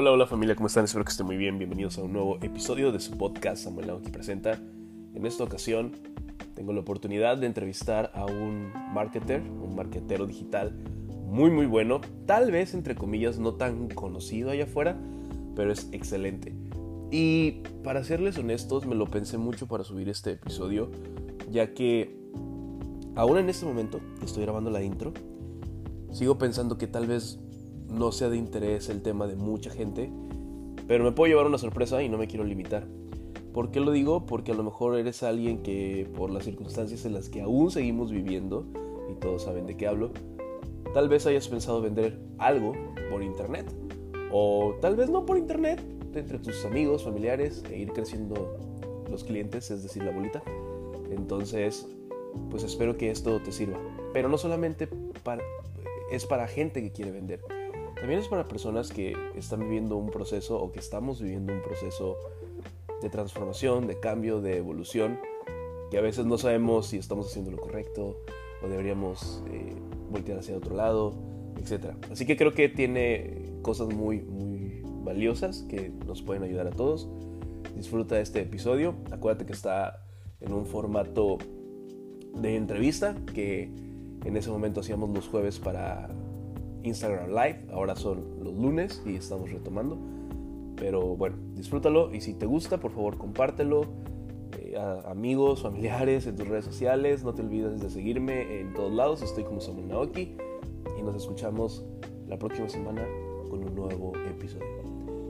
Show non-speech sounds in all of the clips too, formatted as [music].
Hola, hola familia, ¿cómo están? Espero que estén muy bien. Bienvenidos a un nuevo episodio de su podcast Samuel Nauki Presenta. En esta ocasión tengo la oportunidad de entrevistar a un marketer, un marketero digital muy muy bueno, tal vez entre comillas no tan conocido allá afuera, pero es excelente. Y para serles honestos, me lo pensé mucho para subir este episodio, ya que aún en este momento estoy grabando la intro, sigo pensando que tal vez no sea de interés el tema de mucha gente, pero me puedo llevar una sorpresa y no me quiero limitar. ¿Por qué lo digo? Porque a lo mejor eres alguien que por las circunstancias en las que aún seguimos viviendo, y todos saben de qué hablo, tal vez hayas pensado vender algo por internet. O tal vez no por internet, entre tus amigos, familiares, e ir creciendo los clientes, es decir, la bolita. Entonces, pues espero que esto te sirva. Pero no solamente es para gente que quiere vender. También es para personas que están viviendo un proceso o que estamos viviendo un proceso de transformación, de cambio, de evolución, que a veces no sabemos si estamos haciendo lo correcto o deberíamos eh, voltear hacia otro lado, etc. Así que creo que tiene cosas muy, muy valiosas que nos pueden ayudar a todos. Disfruta este episodio. Acuérdate que está en un formato de entrevista que en ese momento hacíamos los jueves para Instagram Live. Ahora son los lunes y estamos retomando. Pero bueno, disfrútalo y si te gusta, por favor, compártelo eh, a amigos, familiares, en tus redes sociales. No te olvides de seguirme en todos lados. Estoy como Samuel Naoki y nos escuchamos la próxima semana con un nuevo episodio.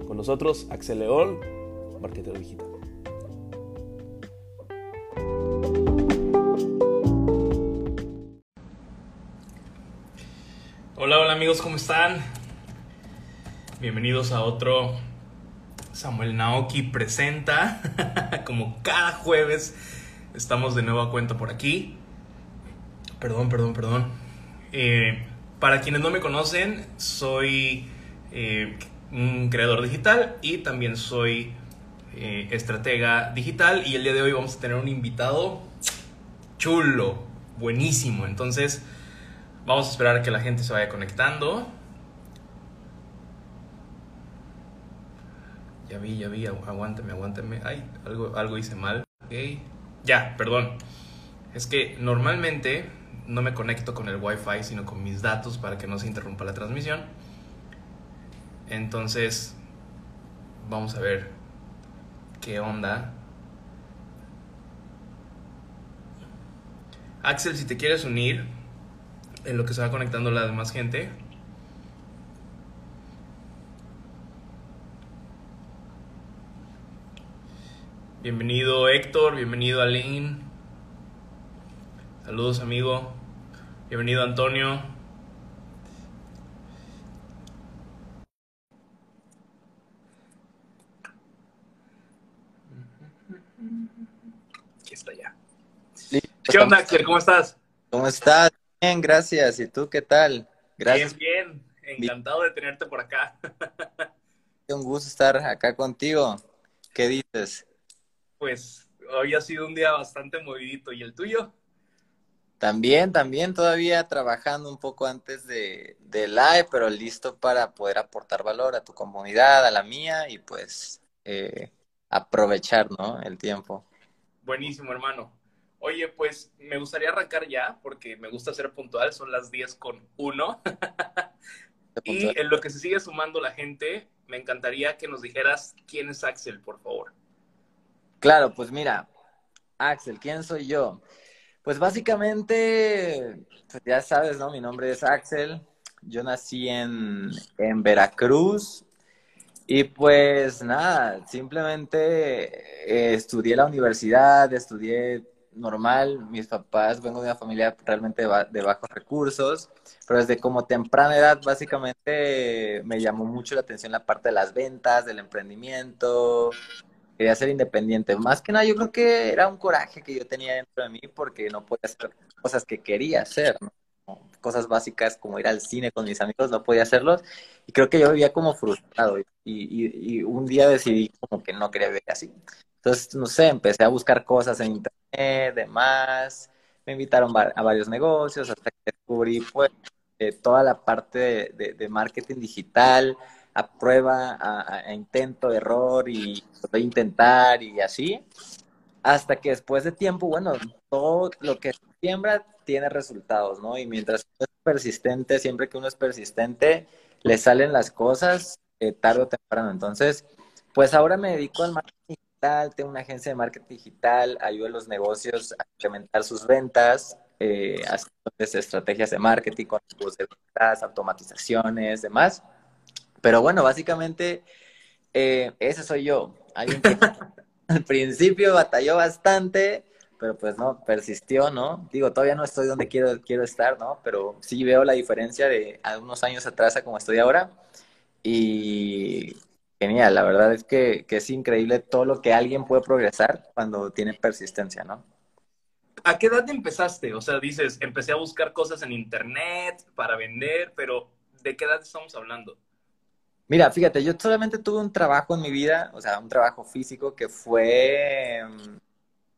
Con nosotros, Axel León, marketero digital. Amigos, ¿cómo están? Bienvenidos a otro Samuel Naoki presenta. [laughs] Como cada jueves estamos de nuevo a cuenta por aquí. Perdón, perdón, perdón. Eh, para quienes no me conocen, soy eh, un creador digital y también soy eh, estratega digital. Y el día de hoy vamos a tener un invitado chulo, buenísimo. Entonces, vamos a esperar a que la gente se vaya conectando. Ya vi, ya vi, aguántame, aguántame. Ay, algo, algo hice mal. Ok. Ya, perdón. Es que normalmente no me conecto con el Wi-Fi, sino con mis datos para que no se interrumpa la transmisión. Entonces, vamos a ver qué onda. Axel, si te quieres unir en lo que se va conectando la demás gente. Bienvenido Héctor, bienvenido Aline. Saludos amigo. Bienvenido Antonio. Aquí está ya. ¿Qué onda, Axel? ¿Cómo estás? ¿Cómo estás? Bien, gracias. ¿Y tú qué tal? Gracias. Bien, bien. Encantado de tenerte por acá. Un gusto estar acá contigo. ¿Qué dices? Pues hoy ha sido un día bastante movidito. ¿Y el tuyo? También, también, todavía trabajando un poco antes de, de live, pero listo para poder aportar valor a tu comunidad, a la mía y pues eh, aprovechar, ¿no? El tiempo. Buenísimo, hermano. Oye, pues me gustaría arrancar ya, porque me gusta ser puntual, son las 10 con 1. [laughs] y en lo que se sigue sumando la gente, me encantaría que nos dijeras quién es Axel, por favor. Claro, pues mira, Axel, ¿quién soy yo? Pues básicamente, pues ya sabes, ¿no? Mi nombre es Axel. Yo nací en, en Veracruz, y pues nada, simplemente eh, estudié la universidad, estudié normal, mis papás, vengo de una familia realmente de, bajos recursos, pero desde como temprana edad básicamente me llamó mucho la atención la parte de las ventas, del emprendimiento, quería ser independiente. Más que nada yo creo que era un coraje que yo tenía dentro de mí porque no podía hacer cosas que quería hacer, cosas básicas como ir al cine con mis amigos, no podía hacerlos y creo que yo vivía como frustrado y, y, y un día decidí como que no quería vivir así. Entonces, no sé, empecé a buscar cosas en internet, demás, me invitaron a varios negocios hasta que descubrí pues toda la parte de, marketing digital, a prueba, a, intento, error y a intentar y así, hasta que después de tiempo, bueno, todo lo que siembra tiene resultados, ¿no? Y mientras uno es persistente, siempre que uno es persistente, le salen las cosas eh, tarde o temprano. Entonces, pues ahora me dedico al marketing digital, tengo una agencia de marketing digital, ayudo a los negocios a incrementar sus ventas, eh, haciendo estrategias de marketing con de ventas, automatizaciones, demás. Pero bueno, básicamente eh, ese soy yo. Alguien que [laughs] al principio batalló bastante, pero pues no, persistió, ¿no? Digo, todavía no estoy donde quiero, quiero estar, ¿no? Pero sí veo la diferencia de unos años atrás a como estoy ahora. Y genial, la verdad es que, que es increíble todo lo que alguien puede progresar cuando tiene persistencia, ¿no? ¿A qué edad empezaste? O sea, dices, empecé a buscar cosas en internet para vender, pero ¿de qué edad estamos hablando? Mira, fíjate, yo solamente tuve un trabajo en mi vida, o sea, un trabajo físico que fue,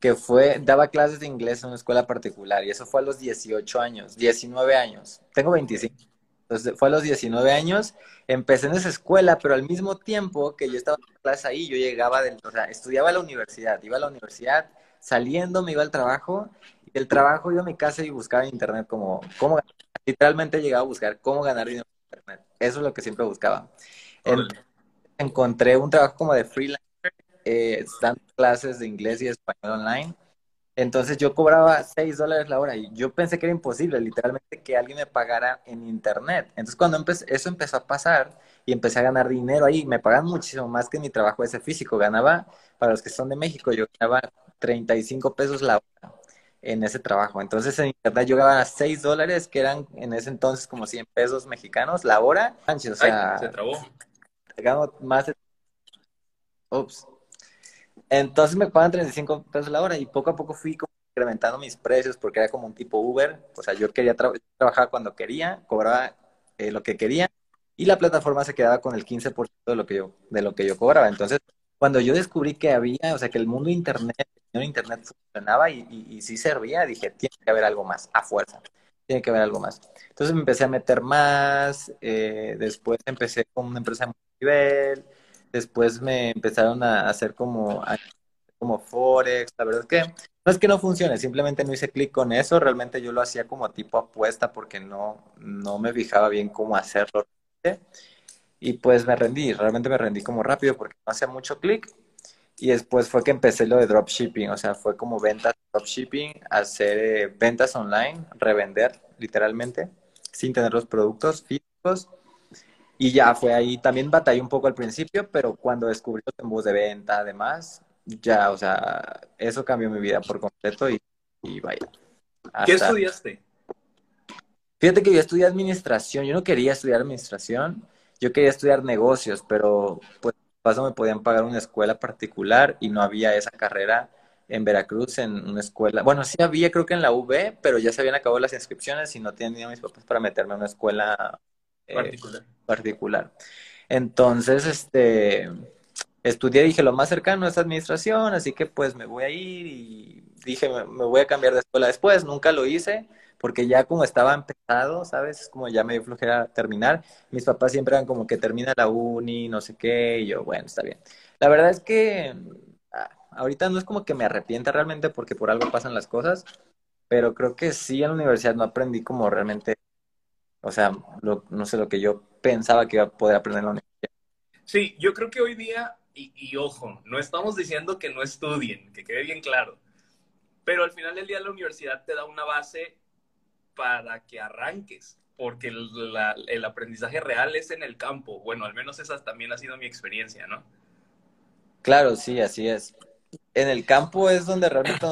que fue, daba clases de inglés en una escuela particular y eso fue a los 18 años, 19 años, tengo 25. Entonces fue a los 19 años, empecé en esa escuela, pero al mismo tiempo que yo estaba en clase ahí, yo llegaba del, o sea, estudiaba a la universidad, iba a la universidad, saliendo me iba al trabajo, y del trabajo iba a mi casa y buscaba en internet como, cómo, literalmente llegaba a buscar cómo ganar dinero en internet. Eso es lo que siempre buscaba encontré un trabajo como de freelancer, eh, dando clases de inglés y español online. Entonces yo cobraba 6 dólares la hora y yo pensé que era imposible, literalmente, que alguien me pagara en internet. Entonces cuando empecé, eso empezó a pasar y empecé a ganar dinero ahí, me pagan muchísimo más que mi trabajo ese físico. Ganaba, para los que son de México, yo ganaba 35 pesos la hora en ese trabajo. Entonces en internet yo ganaba 6 dólares, que eran en ese entonces como 100 pesos mexicanos la hora. O sea, se trabó más de... Ups. Entonces me pagan 35 pesos la hora y poco a poco fui incrementando mis precios porque era como un tipo Uber. O sea, yo quería trabajar cuando quería, cobraba eh, lo que quería y la plataforma se quedaba con el 15% de lo que yo, de lo que yo cobraba. Entonces, cuando yo descubrí que había, o sea, que el mundo internet, el internet funcionaba y, y, sí servía, dije, tiene que haber algo más, a fuerza tiene que haber algo más. Entonces me empecé a meter más, eh, después empecé con una empresa de nivel, después me empezaron a hacer como, como Forex, la verdad es que no es que no funcione, simplemente no hice clic con eso, realmente yo lo hacía como tipo apuesta porque no, no me fijaba bien cómo hacerlo. Y pues me rendí, realmente me rendí como rápido porque no hacía mucho clic y después fue que empecé lo de dropshipping, o sea, fue como ventas dropshipping, hacer eh, ventas online, revender literalmente, sin tener los productos físicos. Y ya fue ahí, también batallé un poco al principio, pero cuando descubrí los embudos de venta, además, ya, o sea, eso cambió mi vida por completo y, y vaya. ¿Qué estudiaste? Fíjate que yo estudié administración, yo no quería estudiar administración, yo quería estudiar negocios, pero pues paso me podían pagar una escuela particular y no había esa carrera en Veracruz en una escuela. Bueno, sí había, creo que en la UB, pero ya se habían acabado las inscripciones y no tenían mis papás para meterme en una escuela particular. particular. Entonces, este, estudié, dije, lo más cercano es administración, así que pues me voy a ir y dije, me voy a cambiar de escuela después. Nunca lo hice porque ya como estaba empezado, ¿sabes? Es como ya me dio flojera terminar. Mis papás siempre eran como que termina la uni, no sé qué, y yo, bueno, está bien. La verdad es que ah, ahorita no es como que me arrepienta realmente porque por algo pasan las cosas, pero creo que sí en la universidad no aprendí como realmente, o sea, no sé lo que yo pensaba que iba a poder aprender en la universidad. Sí, yo creo que hoy día, y, y ojo, no estamos diciendo que no estudien, que quede bien claro, pero al final del día la universidad te da una base para que arranques, porque el, aprendizaje real es en el campo. Bueno, al menos esa también ha sido mi experiencia, ¿no? Claro, sí, así es. En el campo es donde realmente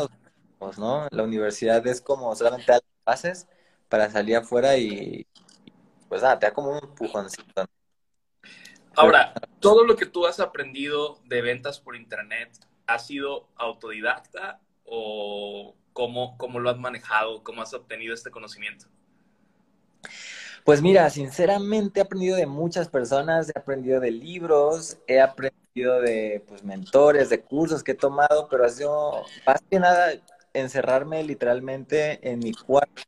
nos ¿no? La universidad es como solamente las bases para salir afuera y, pues nada, te da como un empujoncito. Ahora, todo lo que tú has aprendido de ventas por internet, ¿ha sido autodidacta o ¿Cómo, lo has manejado? ¿Cómo has obtenido este conocimiento? Pues mira, sinceramente he aprendido de muchas personas, he aprendido de libros, he aprendido de pues, mentores, de cursos que he tomado, pero ha sido más que nada encerrarme literalmente en mi cuarto.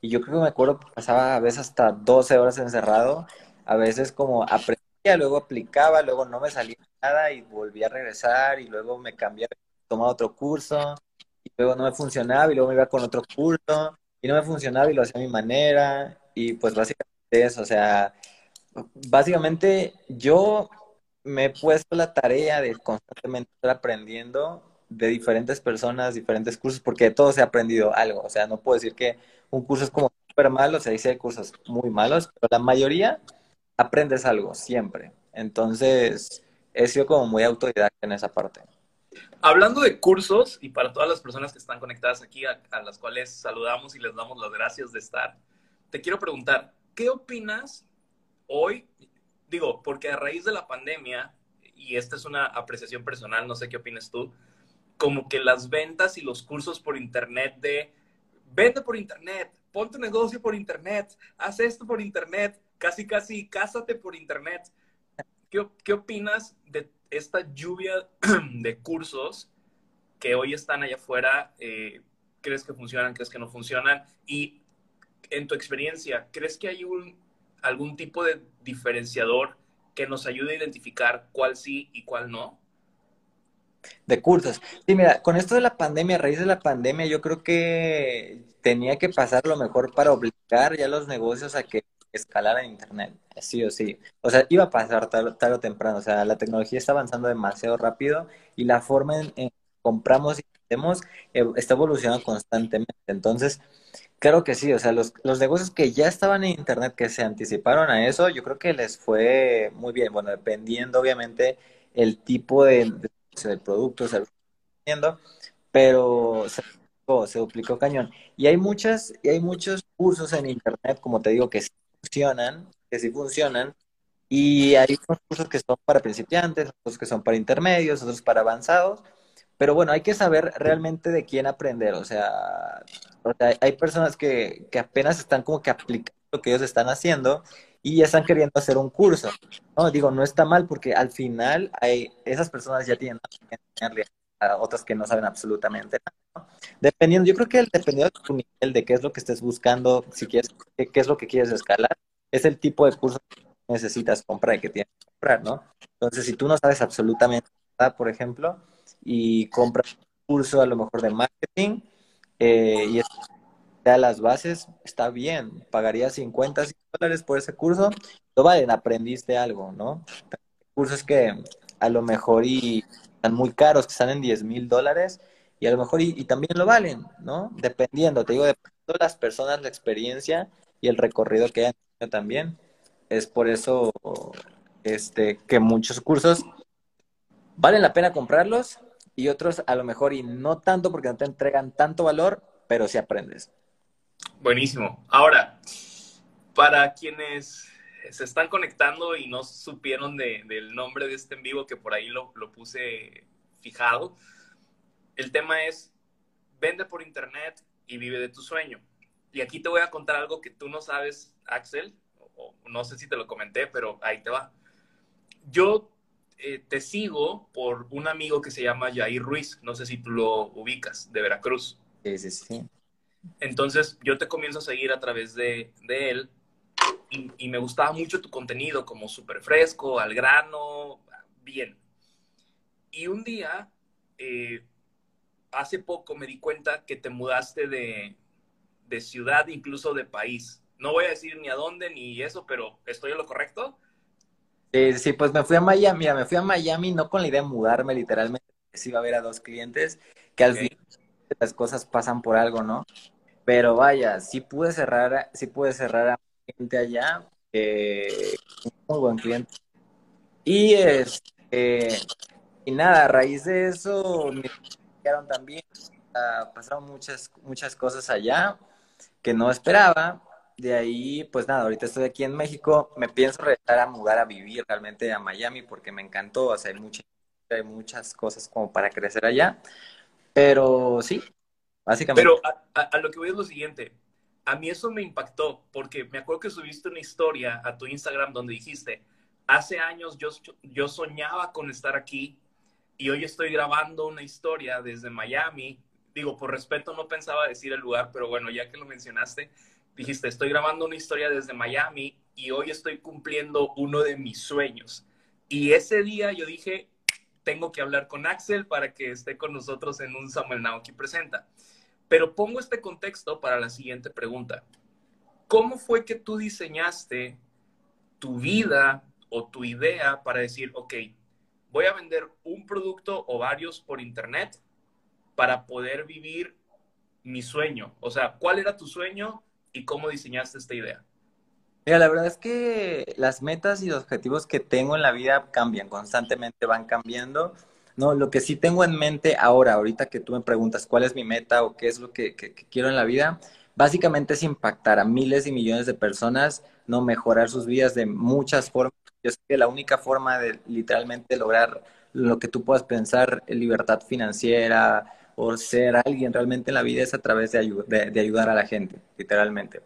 Y yo creo que me acuerdo que pasaba a veces hasta 12 horas encerrado a veces como aprendía, luego aplicaba, luego no me salía nada y volví a regresar y luego me cambiaba, tomaba otro curso y luego no me funcionaba y luego me iba con otro curso y no me funcionaba y lo hacía a mi manera y pues básicamente eso, o sea, básicamente yo me he puesto la tarea de constantemente estar aprendiendo de diferentes personas, diferentes cursos, porque de todos he aprendido algo. O sea, no puedo decir que un curso es como súper malo, o sea, hay cursos muy malos, pero la mayoría aprendes algo, siempre. Entonces, he sido como muy autodidacta en esa parte. Hablando de cursos, y para todas las personas que están conectadas aquí, a, a las cuales saludamos y les damos las gracias de estar, te quiero preguntar, ¿qué opinas hoy? Digo, porque a raíz de la pandemia, y esta es una apreciación personal, no sé qué opinas tú, como que las ventas y los cursos por internet de vende por internet, pon tu negocio por internet, haz esto por internet, casi casi cásate por internet. ¿Qué, qué opinas de esta lluvia [clears throat] de cursos que hoy están allá afuera? Eh, ¿Crees que funcionan? ¿Crees que no funcionan? Y en tu experiencia, ¿crees que hay un, algún tipo de diferenciador que nos ayude a identificar cuál sí y cuál no? De cursos. Sí, mira, con esto de la pandemia, a raíz de la pandemia, yo creo que tenía que pasar lo mejor para obligar ya los negocios a que escalaran Internet, sí o sí. O sea, iba a pasar tarde, o temprano. O sea, la tecnología está avanzando demasiado rápido y la forma en, que compramos y vendemos eh, está evolucionando constantemente. Entonces, claro que sí. O sea, los, los negocios que ya estaban en Internet, que se anticiparon a eso, yo creo que les fue muy bien. Bueno, dependiendo, obviamente, el tipo de del producto, se pero se duplicó, se duplicó cañón. Y hay muchas, y hay muchos cursos en internet, como te digo, que sí funcionan, que sí funcionan, y hay unos cursos que son para principiantes, otros que son para intermedios, otros para avanzados, pero bueno, hay que saber realmente de quién aprender, o sea, hay personas que, que apenas están como que aplicando lo que ellos están haciendo y ya están queriendo hacer un curso. No, digo, no está mal porque al final hay, esas personas ya tienen a otras que no saben absolutamente nada. Dependiendo, yo creo que dependiendo de tu nivel, de qué es lo que estés buscando, si quieres, qué, es lo que quieres escalar, es el tipo de curso que necesitas comprar y que tienes que comprar, ¿no? Entonces, si tú no sabes absolutamente nada, por ejemplo, y compras un curso a lo mejor de marketing, eh, y es a las bases, está bien, pagaría 50 dólares por ese curso, lo valen, aprendiste algo, ¿no? Cursos que a lo mejor y están muy caros, que están en 10 mil dólares, y a lo mejor y, también lo valen, ¿no? Dependiendo, te digo, dependiendo de las personas, la experiencia y el recorrido que hayan tenido también. Es por eso este, que muchos cursos valen la pena comprarlos y otros a lo mejor y no tanto porque no te entregan tanto valor, pero sí aprendes. Buenísimo. Ahora, para quienes se están conectando y no supieron del nombre de este en vivo, que por ahí lo, puse fijado, el tema es, vende por internet y vive de tu sueño. Y aquí te voy a contar algo que tú no sabes, Axel, o, no sé si te lo comenté, pero ahí te va. Yo eh, te sigo por un amigo que se llama Jair Ruiz, no sé si tú lo ubicas, de Veracruz. Sí, sí, sí. Entonces yo te comienzo a seguir a través de, él y, me gustaba mucho tu contenido, como súper fresco, al grano, bien. Y un día, eh, hace poco me di cuenta que te mudaste de, de ciudad, incluso de país. No voy a decir ni a dónde ni eso, pero ¿estoy en lo correcto? Sí, sí, pues me fui a Miami, mira, me fui a Miami no con la idea de mudarme literalmente, sí iba a ver a dos clientes, que al fin las cosas pasan por algo, ¿no? Pero vaya, sí pude cerrar, sí pude cerrar a gente allá, eh, muy buen cliente. Y este, y nada, a raíz de eso me quedaron también, pasaron muchas, muchas cosas allá que no esperaba. De ahí, pues nada, ahorita estoy aquí en México, me pienso regresar a mudar a vivir realmente a Miami porque me encantó, o sea, hay, mucha, hay muchas cosas como para crecer allá. Pero sí, pero a, lo que voy es lo siguiente. A mí eso me impactó porque me acuerdo que subiste una historia a tu Instagram donde dijiste, hace años yo, yo soñaba con estar aquí y hoy estoy grabando una historia desde Miami. Digo, por respeto no pensaba decir el lugar, pero bueno, ya que lo mencionaste. dijiste, estoy grabando una historia desde Miami y hoy estoy cumpliendo uno de mis sueños. Y ese día yo dije, tengo que hablar con Axel para que esté con nosotros en un Samuel Naoki Presenta. Pero pongo este contexto para la siguiente pregunta. ¿Cómo fue que tú diseñaste tu vida o tu idea para decir, ok, voy a vender un producto o varios por internet para poder vivir mi sueño? O sea, ¿cuál era tu sueño y cómo diseñaste esta idea? Mira, la verdad es que las metas y los objetivos que tengo en la vida cambian, constantemente van cambiando. No, lo que sí tengo en mente ahora, ahorita que tú me preguntas cuál es mi meta o qué es lo que, quiero en la vida, básicamente es impactar a miles y millones de personas, no mejorar sus vidas de muchas formas. Yo sé que la única forma de literalmente lograr lo que tú puedas pensar, libertad financiera o ser alguien realmente en la vida es a través de, de, ayudar a la gente, literalmente.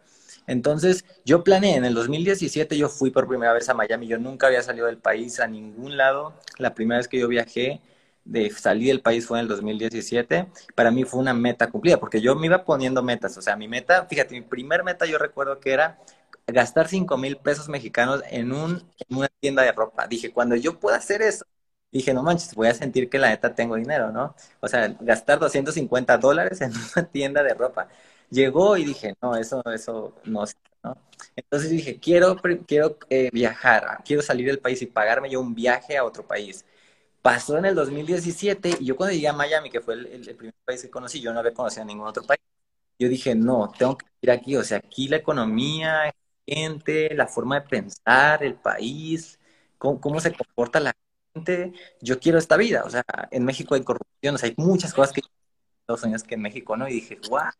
Entonces, yo planeé, en el 2017 yo fui por primera vez a Miami, yo nunca había salido del país a ningún lado, la primera vez que yo viajé de salir del país fue en el 2017, para mí fue una meta cumplida, porque yo me iba poniendo metas, o sea, mi meta, fíjate, mi primer meta yo recuerdo que era gastar 5 mil pesos mexicanos en, un, en una tienda de ropa. Dije, cuando yo pueda hacer eso, dije, no manches, voy a sentir que la neta tengo dinero, ¿no? O sea, gastar 250 dólares en [laughs] una tienda de ropa. Llegó y dije, no, eso, eso no ¿no? Entonces dije, quiero, quiero eh, viajar, quiero salir del país y pagarme yo un viaje a otro país. Pasó en el 2017 y yo cuando llegué a Miami, que fue el, primer país que conocí, yo no había conocido a ningún otro país, yo dije, no, tengo que ir aquí, o sea, aquí la economía, gente, la forma de pensar, el país, cómo, se comporta la gente, yo quiero esta vida, o sea, en México hay corrupción, o sea, hay muchas cosas que Estados Unidos que en México, ¿no? Y dije, guau,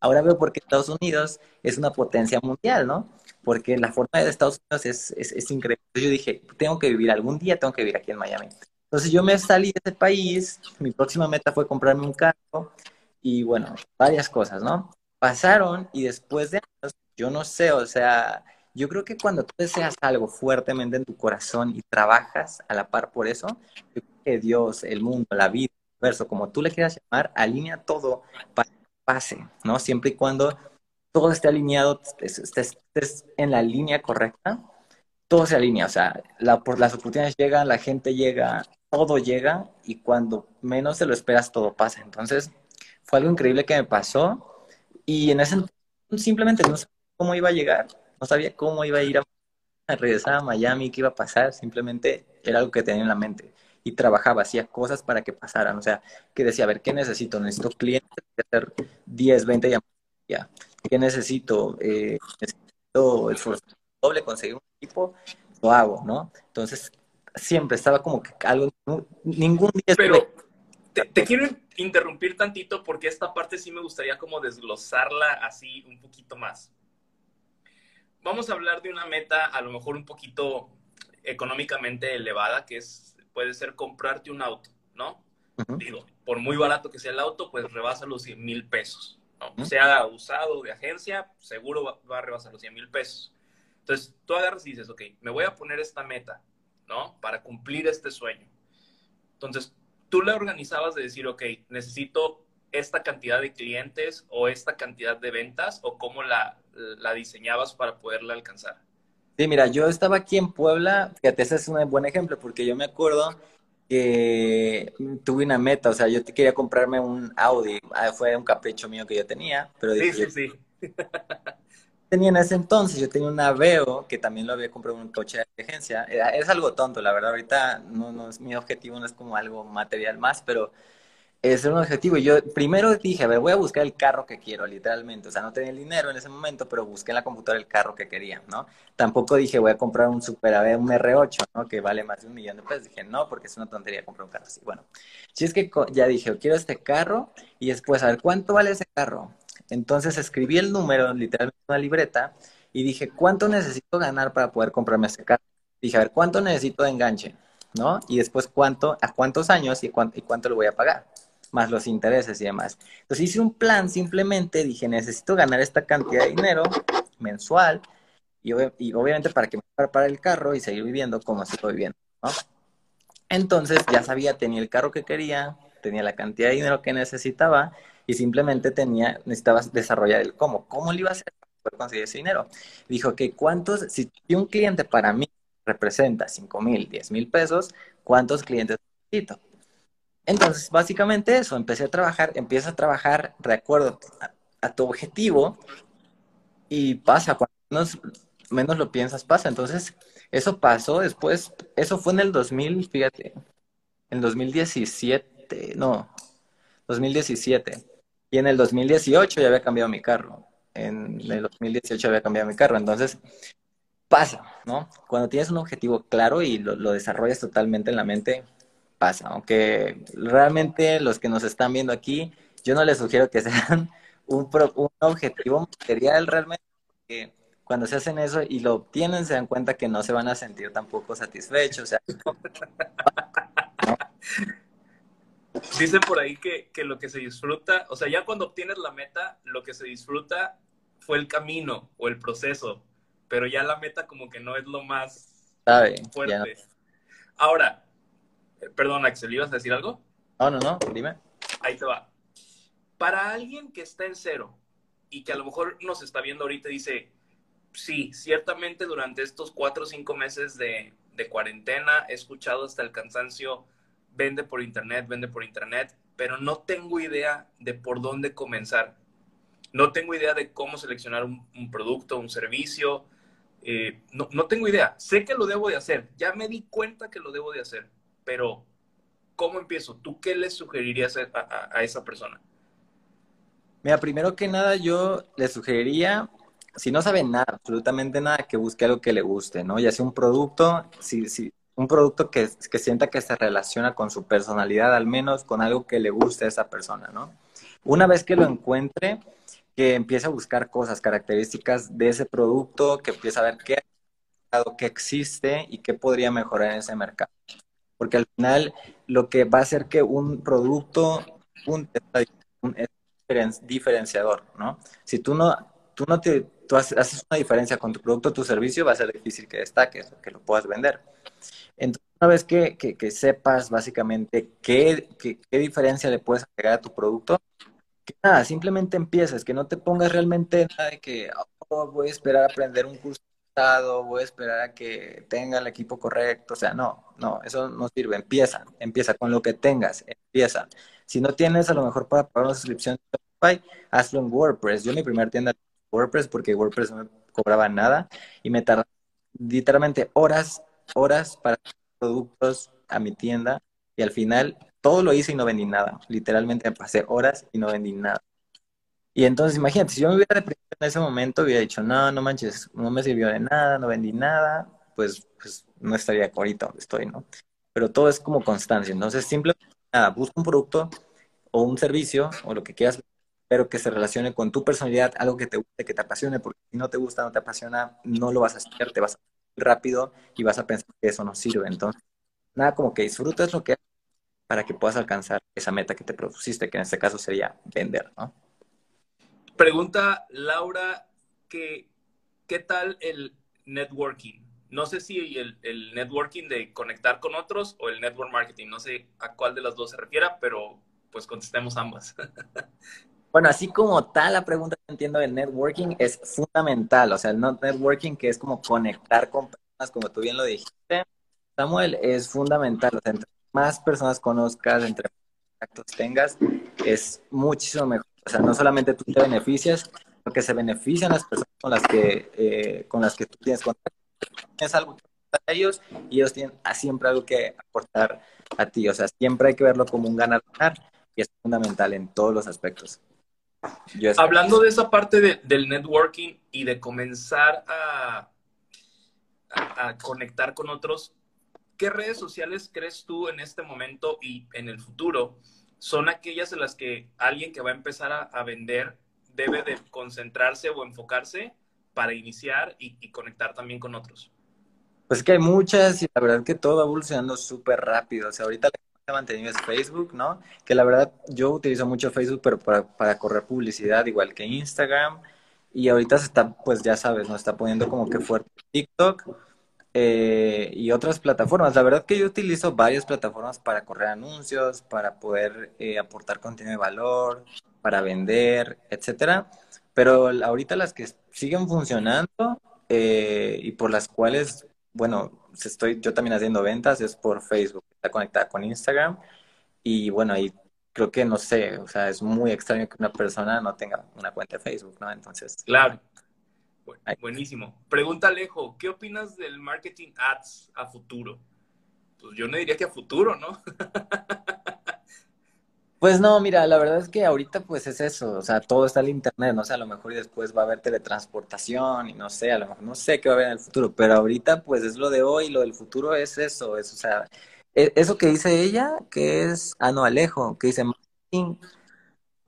ahora veo por qué Estados Unidos es una potencia mundial, ¿no? Porque la forma de Estados Unidos es, es, es increíble. Yo dije, tengo que vivir algún día, tengo que vivir aquí en Miami. Entonces yo me salí de ese país, mi próxima meta fue comprarme un carro y bueno, varias cosas, ¿no? Pasaron y después de años, yo no sé, o sea, yo creo que cuando tú deseas algo fuertemente en tu corazón y trabajas a la par por eso, yo creo que Dios, el mundo, la vida, el universo, como tú le quieras llamar, alinea todo para que pase, ¿no? Siempre y cuando todo esté alineado, estés, estés en la línea correcta, todo se alinea, o sea, la, por, las oportunidades llegan, la gente llega, todo llega y cuando menos te lo esperas todo pasa. Entonces, fue algo increíble que me pasó y en ese simplemente no sabía cómo iba a llegar, no sabía cómo iba a ir a, regresar a Miami, qué iba a pasar, simplemente era algo que tenía en la mente y trabajaba, hacía cosas para que pasaran, o sea, que decía, a ver, ¿qué necesito? Necesito clientes, hacer 10, 20 llamadas, ¿qué necesito? Eh, necesito esforzar doble, conseguir un equipo, lo hago, ¿no? Entonces, siempre estaba como que algo, ningún día... Pero te, quiero interrumpir tantito porque esta parte sí me gustaría como desglosarla así un poquito más. Vamos a hablar de una meta a lo mejor un poquito económicamente elevada, que es, puede ser comprarte un auto, ¿no? Digo, por muy barato que sea el auto, pues rebasa los 100 mil pesos. ¿no? Sea usado de agencia, seguro va, va, a rebasar los 100 mil pesos. Entonces, tú agarras y dices, ok, me voy a poner esta meta. ¿No? Para cumplir este sueño. Entonces, tú le organizabas de decir, ok, necesito esta cantidad de clientes o esta cantidad de ventas o cómo la, la diseñabas para poderla alcanzar. Sí, mira, yo estaba aquí en Puebla, fíjate, ese es un buen ejemplo porque yo me acuerdo que tuve una meta, o sea, yo quería comprarme un Audi, ah, fue un capricho mío que yo tenía, pero sí, sí, sí. Tenía en ese entonces, yo tenía un Aveo, que también lo había comprado en un coche de agencia. Es algo tonto, la verdad, ahorita no, no es mi objetivo, no es como algo material más, pero es un objetivo. Yo primero dije, a ver, voy a buscar el carro que quiero, literalmente. O sea, no tenía el dinero en ese momento, pero busqué en la computadora el carro que quería, ¿no? Tampoco dije, voy a comprar un Super Ave, un R8, ¿no? Que vale más de un millón de pesos. Dije, no, porque es una tontería comprar un carro así. Bueno, si es que ya dije, quiero este carro y después, a ver, ¿cuánto vale ese carro? Entonces escribí el número, literalmente en una libreta, y dije, ¿cuánto necesito ganar para poder comprarme este carro? Dije, a ver, ¿cuánto necesito de enganche? ¿No? Y después, ¿cuánto, a cuántos años y cuánto, y cuánto lo voy a pagar? Más los intereses y demás. Entonces hice un plan, simplemente dije, necesito ganar esta cantidad de dinero mensual y, obviamente para que me para el carro y seguir viviendo como estoy viviendo, ¿no? Entonces ya sabía, tenía el carro que quería, tenía la cantidad de dinero que necesitaba y simplemente tenía, necesitaba desarrollar el cómo. ¿Cómo le iba a hacer poder conseguir ese dinero. Dijo que cuántos, si un cliente para mí representa 5 mil, 10 mil pesos, ¿cuántos clientes necesito? Entonces, básicamente eso, empecé a trabajar, empieza a trabajar de acuerdo a, tu objetivo y pasa, cuando menos, menos, lo piensas, pasa. Entonces, eso pasó después, eso fue en el 2000, fíjate, en 2017, no, 2017. Y en el 2018 ya había cambiado mi carro. En el 2018 había cambiado mi carro. Entonces, pasa, ¿no? Cuando tienes un objetivo claro y lo, desarrollas totalmente en la mente, pasa. Aunque realmente los que nos están viendo aquí, yo no les sugiero que [laughs] sean un, un objetivo material realmente, porque cuando se hacen eso y lo obtienen, se dan cuenta que no se van a sentir tampoco satisfechos. O sea, [laughs] Dicen por ahí que, que, lo que se disfruta, o sea, ya cuando obtienes la meta, lo que se disfruta fue el camino o el proceso, pero ya la meta como que no es lo más fuerte. Ahora, eh, perdón, Axel, ¿ibas a decir algo? No, no, no, dime. Ahí te va. Para alguien que está en cero y que a lo mejor nos está viendo ahorita y dice, sí, ciertamente durante estos cuatro o cinco meses de, de cuarentena he escuchado hasta el cansancio vende por internet, vende por internet, pero no tengo idea de por dónde comenzar. No tengo idea de cómo seleccionar un, producto, un servicio. Eh, no, no, tengo idea. Sé que lo debo de hacer. Ya me di cuenta que lo debo de hacer. Pero, ¿cómo empiezo? ¿Tú qué le sugerirías a, esa persona? Mira, primero que nada, yo le sugeriría si no sabe nada, absolutamente nada, que busque algo que le guste, ¿no? Ya sea un producto, si, si, un producto que, que, sienta que se relaciona con su personalidad, al menos con algo que le guste a esa persona, ¿no? Una vez que lo encuentre, que empiece a buscar cosas, características de ese producto, que empiece a ver qué, qué existe y qué podría mejorar en ese mercado. Porque al final lo que va a hacer que un producto un, es diferenciador, ¿no? Si tú no, tú no te, tú haces una diferencia con tu producto o tu servicio, va a ser difícil que destaques, que lo puedas vender. Entonces, una vez que, que, sepas básicamente qué, qué, diferencia le puedes agregar a tu producto, que nada, simplemente empieces, que no te pongas realmente nada de que oh, voy a esperar a aprender un curso voy a esperar a que tenga el equipo correcto, o sea, no, no, eso no sirve, empieza, empieza con lo que tengas, empieza. Si no tienes a lo mejor para pagar una suscripción de Shopify, hazlo en WordPress. Yo mi primera tienda WordPress porque WordPress no me cobraba nada y me tardaba literalmente horas horas para productos a mi tienda y al final todo lo hice y no vendí nada. Literalmente me pasé horas y no vendí nada. Y entonces imagínate, si yo me hubiera deprimido en ese momento, hubiera dicho, no, no manches, no me sirvió de nada, no vendí nada, pues, pues no estaría ahorita donde estoy, ¿no? Pero todo es como constancia. Entonces, simplemente, nada, busca un producto o un servicio o lo que quieras, pero que se relacione con tu personalidad, algo que te guste, que te apasione, porque si no te gusta, no te apasiona, no lo vas a hacer, te vas a rápido y vas a pensar que eso no sirve. Entonces, nada como que disfrutas lo que haces para que puedas alcanzar esa meta que te propusiste, que en este caso sería vender, ¿no? Pregunta Laura, que, ¿qué tal el networking? No sé si el, el, networking de conectar con otros o el network marketing, no sé a cuál de las dos se refiera, pero pues contestemos ambas. [laughs] Bueno, así como tal, la pregunta que entiendo del networking es fundamental. O sea, el networking que es como conectar con personas, como tú bien lo dijiste, Samuel, es fundamental. O sea, entre más personas conozcas, entre más contactos tengas, es muchísimo mejor. O sea, no solamente tú te beneficias, sino que se benefician las personas con las que, eh, con las que tú tienes contacto. Tienes algo que a ellos y ellos tienen siempre algo que aportar a ti. O sea, siempre hay que verlo como un ganar-ganar y es fundamental en todos los aspectos. Hablando de esa parte del networking y de comenzar a, a, conectar con otros, ¿qué redes sociales crees tú en este momento y en el futuro son aquellas en las que alguien que va a empezar a, vender debe de concentrarse o enfocarse para iniciar y, y conectar también con otros? Pues que hay muchas y la verdad que todo va evolucionando súper rápido. O sea, ahorita mantenido es Facebook, ¿no? Que la verdad yo utilizo mucho Facebook, pero para, correr publicidad, igual que Instagram. Y ahorita se está, pues ya sabes, nos está poniendo como que fuerte TikTok eh, y otras plataformas. La verdad que yo utilizo varias plataformas para correr anuncios, para poder eh, aportar contenido de valor, para vender, etcétera. Pero ahorita las que siguen funcionando eh, y por las cuales, bueno, estoy yo también haciendo ventas es por Facebook, está conectada con Instagram y bueno, ahí creo que no sé, o sea, es muy extraño que una persona no tenga una cuenta de Facebook, ¿no? Entonces. Claro. buenísimo. Pregunta Alejo, ¿qué opinas del marketing ads a futuro? Pues yo no diría que a futuro, ¿no? [laughs] Pues no, mira, la verdad es que ahorita pues es eso, o sea, todo está en internet, no sé, a lo mejor y después va a haber teletransportación y no sé, a lo mejor no sé qué va a haber en el futuro, pero ahorita pues es lo de hoy, lo del futuro es eso, es, o sea, e, eso que dice ella, que es, ah, no, Alejo, que dice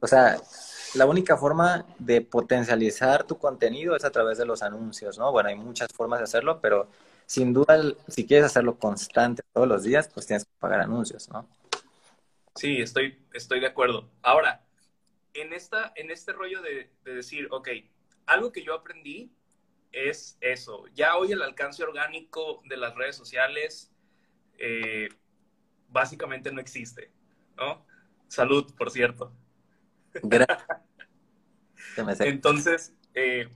o sea, la única forma de potencializar tu contenido es a través de los anuncios, ¿no? Bueno, hay muchas formas de hacerlo, pero sin duda, si quieres hacerlo constante todos los días, pues tienes que pagar anuncios, ¿no? Sí, estoy, estoy de acuerdo. Ahora, en, esta, en este rollo de, decir, ok, algo que yo aprendí es eso. Ya hoy el alcance orgánico de las redes sociales eh, básicamente no existe, ¿no? Salud, por cierto. [laughs] Entonces, eh,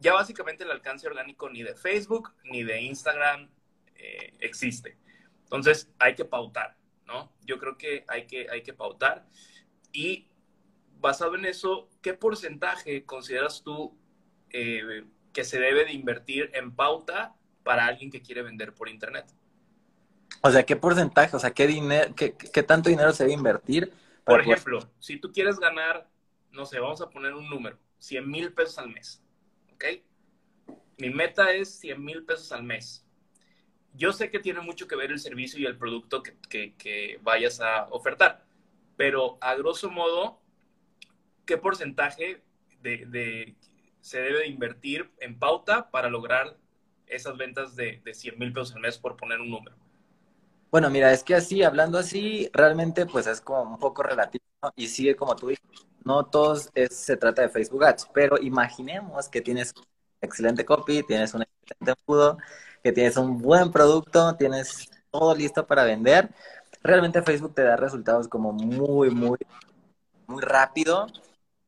ya básicamente el alcance orgánico ni de Facebook ni de Instagram eh, existe. Entonces, hay que pautar. ¿No? Yo creo que hay que, hay que pautar. Y basado en eso, ¿qué porcentaje consideras tú eh, que se debe de invertir en pauta para alguien que quiere vender por Internet? O sea, ¿qué porcentaje? O sea, ¿qué, dinero, qué, tanto dinero se debe invertir? Por ejemplo, si tú quieres ganar, no sé, vamos a poner un número, 100 mil pesos al mes, ¿ok? Mi meta es 100 mil pesos al mes yo sé que tiene mucho que ver el servicio y el producto que, vayas a ofertar, pero a grosso modo, ¿qué porcentaje de, se debe invertir en pauta para lograr esas ventas de, de 100 mil pesos al mes, por poner un número? Bueno, mira, es que así, hablando así, realmente pues es como un poco relativo y sigue como tú dices, no todos se trata de Facebook Ads, pero imaginemos que tienes excelente copy, tienes un excelente embudo, que tienes un buen producto, tienes todo listo para vender, realmente Facebook te da resultados como muy, muy, muy rápido.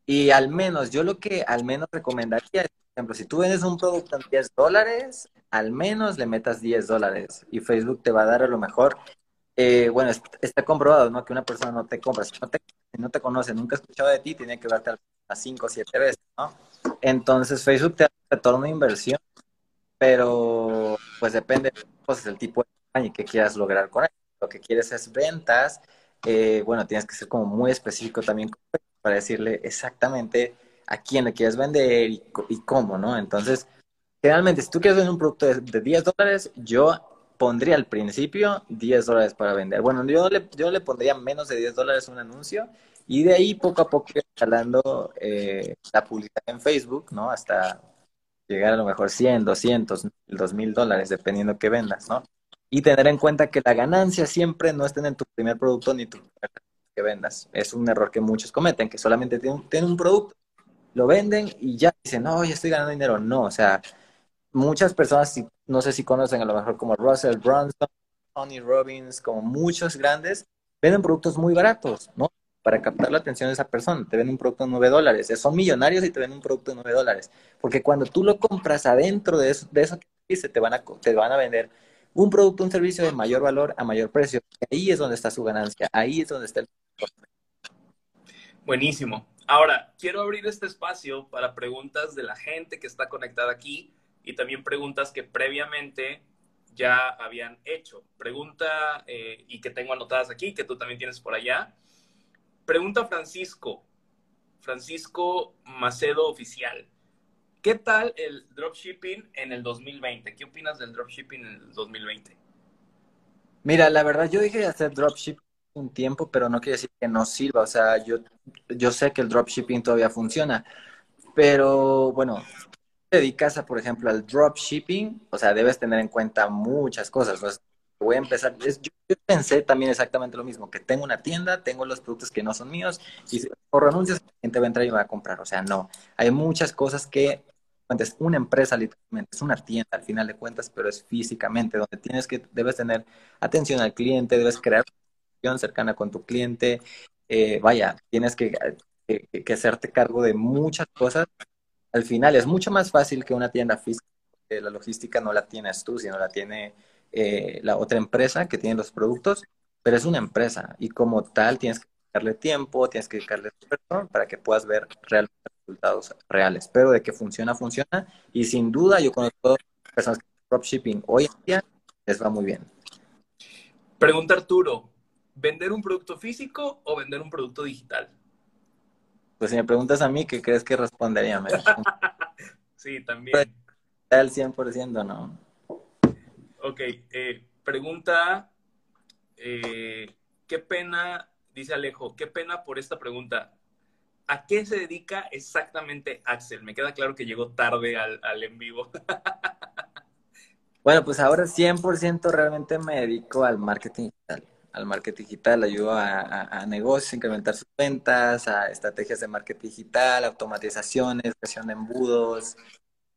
Y al menos, yo lo que al menos recomendaría es, por ejemplo, si tú vendes un producto en 10 dólares, al menos le metas 10 dólares y Facebook te va a dar a lo mejor. Eh, bueno, está comprobado, ¿no? Que una persona no te compra. Si no te, no te conoce, nunca ha escuchado de ti, tiene que darte a 5 o 7 veces, ¿no? Entonces, Facebook te da un retorno de inversión pero pues depende pues, del tipo de campaña que quieras lograr con él. Lo que quieres es ventas, eh, bueno, tienes que ser como muy específico también para decirle exactamente a quién le quieres vender y, cómo, ¿no? Entonces, generalmente, si tú quieres vender un producto de, de 10 dólares, yo pondría al principio 10 dólares para vender. Bueno, yo le, yo le pondría menos de 10 dólares un anuncio y de ahí poco a poco escalando eh, la publicidad en Facebook, ¿no? Hasta llegar a lo mejor 100, 200, 2000 dólares, dependiendo que vendas, ¿no? Y tener en cuenta que la ganancia siempre no está en tu primer producto ni tu que vendas. Es un error que muchos cometen, que solamente tienen, un producto, lo venden y ya dicen, no, ya estoy ganando dinero. No, o sea, muchas personas, no sé si conocen a lo mejor como Russell Brunson, Tony Robbins, como muchos grandes, venden productos muy baratos, ¿no? Para captar la atención de esa persona. Te ven un producto de 9 dólares. Son millonarios y te ven un producto de 9 dólares. Porque cuando tú lo compras adentro de eso, de eso que dice, te van, a, te van a vender un producto, un servicio de mayor valor a mayor precio. Ahí es donde está su ganancia. Ahí es donde está el... Buenísimo. Ahora, quiero abrir este espacio para preguntas de la gente que está conectada aquí y también preguntas que previamente ya habían hecho. Pregunta eh, y que tengo anotadas aquí, que tú también tienes por allá. Pregunta Francisco, Francisco Macedo Oficial. ¿Qué tal el dropshipping en el 2020? ¿Qué opinas del dropshipping en el 2020? Mira, la verdad yo dije hacer dropshipping un tiempo, pero no quiere decir que no sirva. O sea, yo, yo sé que el dropshipping todavía funciona, pero bueno, te dedicas a, por ejemplo, al dropshipping, o sea, debes tener en cuenta muchas cosas. Voy a empezar. yo, pensé también exactamente lo mismo, que tengo una tienda, tengo los productos que no son míos, y por anuncios la gente va a entrar y va a comprar. O sea, no. Hay muchas cosas que es una empresa literalmente, es una tienda al final de cuentas, pero es físicamente, donde tienes que, debes tener atención al cliente, debes crear una relación cercana con tu cliente, eh, vaya, tienes que, hacerte cargo de muchas cosas al final es mucho más fácil que una tienda física, porque la logística no la tienes tú, sino la tiene eh, la otra empresa que tiene los productos, pero es una empresa y como tal tienes que dedicarle tiempo, tienes que dedicarle esfuerzo para que puedas ver realmente resultados reales. Pero de que funciona, funciona y sin duda yo conozco personas que dropshipping hoy en día les va muy bien. Pregunta Arturo, ¿vender un producto físico o vender un producto digital? Pues si me preguntas a mí, ¿qué crees que respondería? [laughs] sí, también. Al 100%, ¿no? Ok, eh, pregunta, eh, qué pena, dice Alejo, qué pena por esta pregunta. ¿A qué se dedica exactamente Axel? Me queda claro que llegó tarde al, al en vivo. [laughs] bueno, pues ahora 100% realmente me dedico al marketing digital al marketing digital, ayudo a, negocios a incrementar sus ventas, a estrategias de marketing digital, automatizaciones, creación de embudos,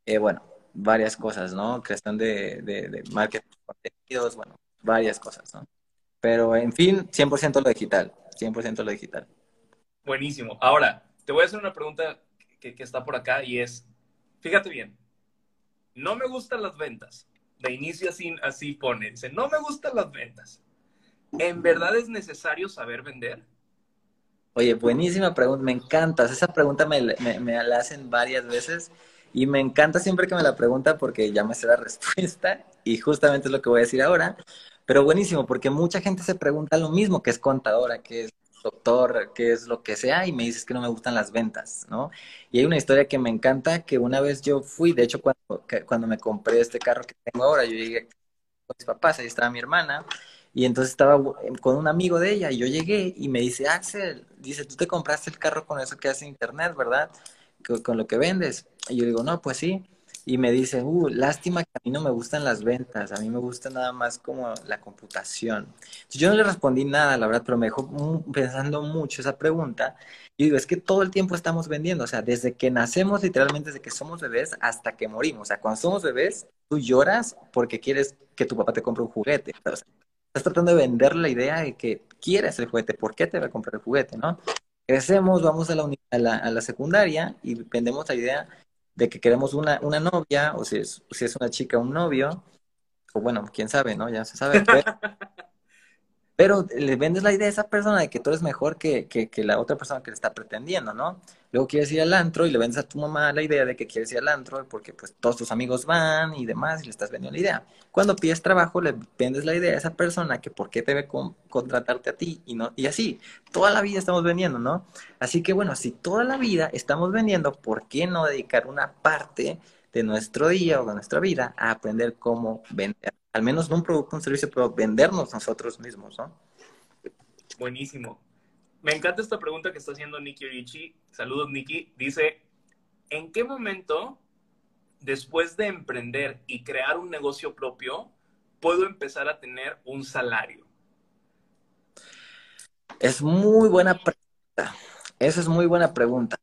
eh, bueno, varias cosas, ¿no? Creación de, de, marketing de contenidos, bueno, varias cosas, ¿no? Pero, en fin, 100% lo digital, 100% lo digital. Buenísimo. Ahora, te voy a hacer una pregunta que, que está por acá y es, fíjate bien, no me gustan las ventas. De inicio así, así pone, dice, no me gustan las ventas ¿En verdad es necesario saber vender? Oye, buenísima pregunta, me encanta. Esa pregunta me, la hacen varias veces y me encanta siempre que me la pregunta porque ya me sé la [laughs] respuesta y justamente es lo que voy a decir ahora. Pero buenísimo, porque mucha gente se pregunta lo mismo, que es contadora, que es doctor, que es lo que sea, y me dices que no me gustan las ventas, ¿no? Y hay una historia que me encanta, que una vez yo fui, de hecho, cuando, cuando me compré este carro que tengo ahora, yo llegué con mis papás, ahí estaba mi hermana, y entonces estaba con un amigo de ella y yo llegué y me dice, Axel, dice, tú te compraste el carro con eso que hace internet, ¿verdad? Con, lo que vendes. Y yo digo, no, pues sí. Y me dice, uh, lástima que a mí no me gustan las ventas, a mí me gusta nada más como la computación. yo no le respondí nada, la verdad, pero me dejó pensando mucho esa pregunta. Y digo, es que todo el tiempo estamos vendiendo, o sea, desde que nacemos, literalmente desde que somos bebés hasta que morimos. O sea, cuando somos bebés, tú lloras porque quieres que tu papá te compre un juguete. O sea, estás tratando de vender la idea de que quieres el juguete, ¿por qué te va a comprar el juguete, no? Crecemos, vamos a la, a la, secundaria y vendemos la idea de que queremos una, una novia, o si es, si es una chica, un novio, o bueno, quién sabe, ¿no? Ya se sabe. [laughs] Pero le vendes la idea a esa persona de que tú eres mejor que, que, la otra persona que le está pretendiendo, ¿no? Luego quieres ir al antro y le vendes a tu mamá la idea de que quieres ir al antro porque pues todos tus amigos van y demás y le estás vendiendo la idea. Cuando pides trabajo le vendes la idea a esa persona que por qué debe contratarte a ti y no y así. Toda la vida estamos vendiendo, ¿no? Así que bueno, si toda la vida estamos vendiendo, ¿por qué no dedicar una parte de nuestro día o de nuestra vida a aprender cómo vender? al menos no un producto, un servicio, pero vendernos nosotros mismos, ¿no? Buenísimo. Me encanta esta pregunta que está haciendo Nikki Ricci. Saludos, Nikki. Dice, ¿en qué momento, después de emprender y crear un negocio propio, puedo empezar a tener un salario? Es muy buena pregunta. Esa es muy buena pregunta.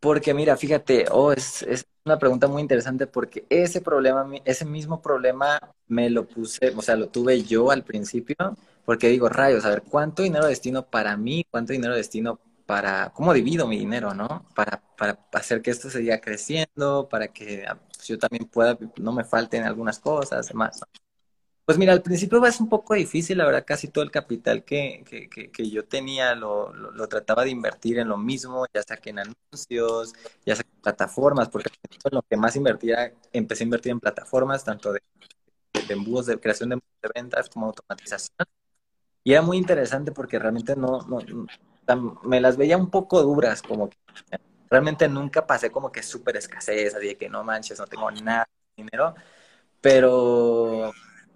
Porque mira, fíjate, oh, es, es una pregunta muy interesante porque ese problema, ese mismo problema me lo puse, o sea, lo tuve yo al principio, porque digo, rayos, a ver, ¿cuánto dinero destino para mí? ¿Cuánto dinero destino para, cómo divido mi dinero, no? Para, para hacer que esto siga creciendo, para que ah, pues, yo también pueda, no me falten algunas cosas, demás. Pues mira, al principio es un poco difícil, la verdad, casi todo el capital que, que, que, yo tenía lo, lo, trataba de invertir en lo mismo, ya sea que en anuncios, ya sea en plataformas, porque lo que más invertía, empecé a invertir en plataformas, tanto de, de embudos, de creación de, de ventas como automatización. Y era muy interesante porque realmente no, no, me las veía un poco duras, como que realmente nunca pasé como que súper escasez, así de que no manches, no tengo nada de dinero, pero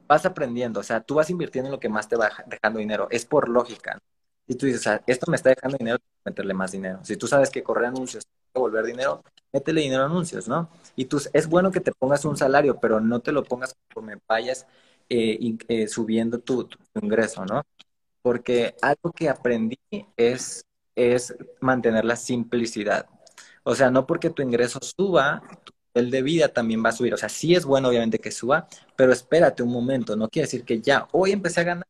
vas aprendiendo, o sea, tú vas invirtiendo en lo que más te va dejando dinero, es por lógica. Y tú dices, esto me está dejando dinero, meterle más dinero. Si tú sabes que correr anuncios te volver dinero, métele dinero a anuncios, ¿no? Y tú, es bueno que te pongas un salario, pero no te lo pongas conforme vayas eh, eh, subiendo tu, tu, ingreso, ¿no? Porque algo que aprendí es, es mantener la simplicidad. O sea, no porque tu ingreso suba, el de vida también va a subir. O sea, sí es bueno obviamente que suba, pero espérate un momento. No quiere decir que ya hoy empecé a ganar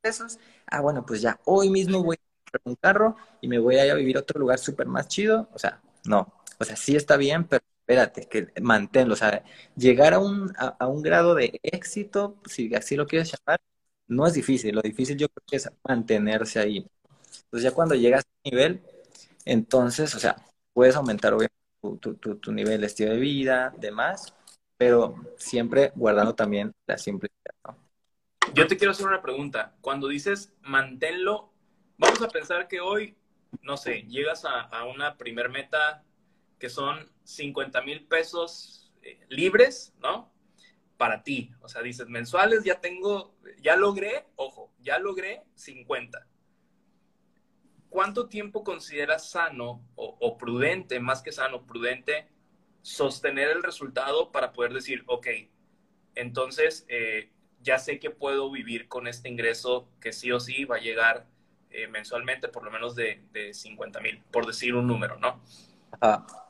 pesos. Ah, bueno, pues ya hoy mismo voy a comprar un carro y me voy a vivir a otro lugar súper más chido. O sea, no. O sea, sí está bien, pero espérate, que manténlo. O sea, llegar a un, a, un grado de éxito, si así lo quieres llamar, no es difícil. Lo difícil yo creo que es mantenerse ahí. Entonces ya cuando llegas a ese nivel, entonces, o sea, puedes aumentar obviamente tu, nivel de estilo de vida, demás, pero siempre guardando también la simplicidad, ¿no? Yo te quiero hacer una pregunta. Cuando dices manténlo, vamos a pensar que hoy, no sé, llegas a, una primer meta que son 50 mil pesos eh, libres, ¿no? Para ti. O sea, dices, mensuales ya tengo, ya logré, ojo, ya logré 50. ¿Cuánto tiempo consideras sano o, prudente, más que sano, prudente, sostener el resultado para poder decir, ok, entonces eh, ya sé que puedo vivir con este ingreso que sí o sí va a llegar eh, mensualmente por lo menos de, de 50 mil, por decir un número, ¿no?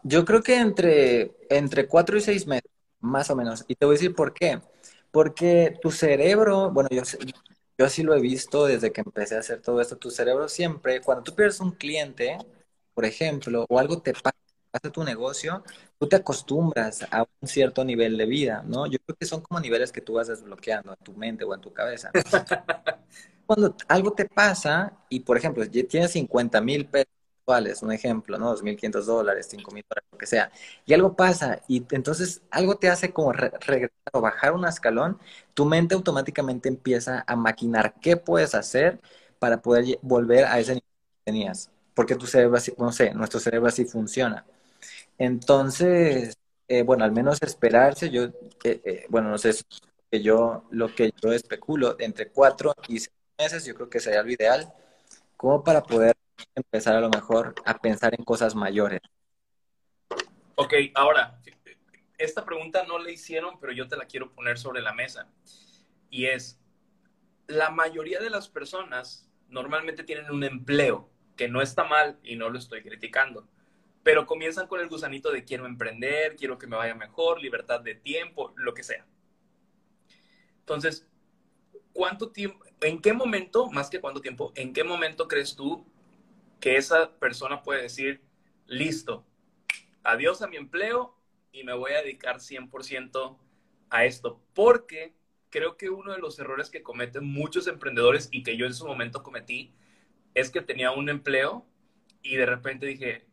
yo creo que entre, entre 4 y 6 meses, más o menos. Y te voy a decir por qué. Porque tu cerebro, bueno, yo, yo así lo he visto desde que empecé a hacer todo esto, tu cerebro siempre, cuando tú pierdes un cliente, por ejemplo, o algo te pasa hace tu negocio, tú te acostumbras a un cierto nivel de vida, ¿no? Yo creo que son como niveles que tú vas desbloqueando en tu mente o en tu cabeza. [laughs] Cuando algo te pasa y, por ejemplo, tienes 50 mil pesos, un ejemplo, ¿no? 2.500 dólares, 5.000 dólares, lo que sea, y algo pasa y entonces algo te hace como regresar o bajar un escalón, tu mente automáticamente empieza a maquinar qué puedes hacer para poder volver a ese nivel que tenías, porque tu cerebro así, no sé, nuestro cerebro así funciona. Entonces, eh, bueno, al menos esperarse, yo, eh, eh, bueno, no sé, que yo, lo que yo especulo, entre cuatro y seis meses, yo creo que sería lo ideal, como para poder empezar a lo mejor a pensar en cosas mayores. Ok, ahora, esta pregunta no la hicieron, pero yo te la quiero poner sobre la mesa. Y es, la mayoría de las personas normalmente tienen un empleo, que no está mal y no lo estoy criticando pero comienzan con el gusanito de quiero emprender, quiero que me vaya mejor, libertad de tiempo, lo que sea. Entonces, ¿cuánto tiempo, en qué momento, más que cuánto tiempo, en qué momento crees tú que esa persona puede decir, listo, adiós a mi empleo y me voy a dedicar 100% a esto? Porque creo que uno de los errores que cometen muchos emprendedores y que yo en su momento cometí es que tenía un empleo y de repente dije,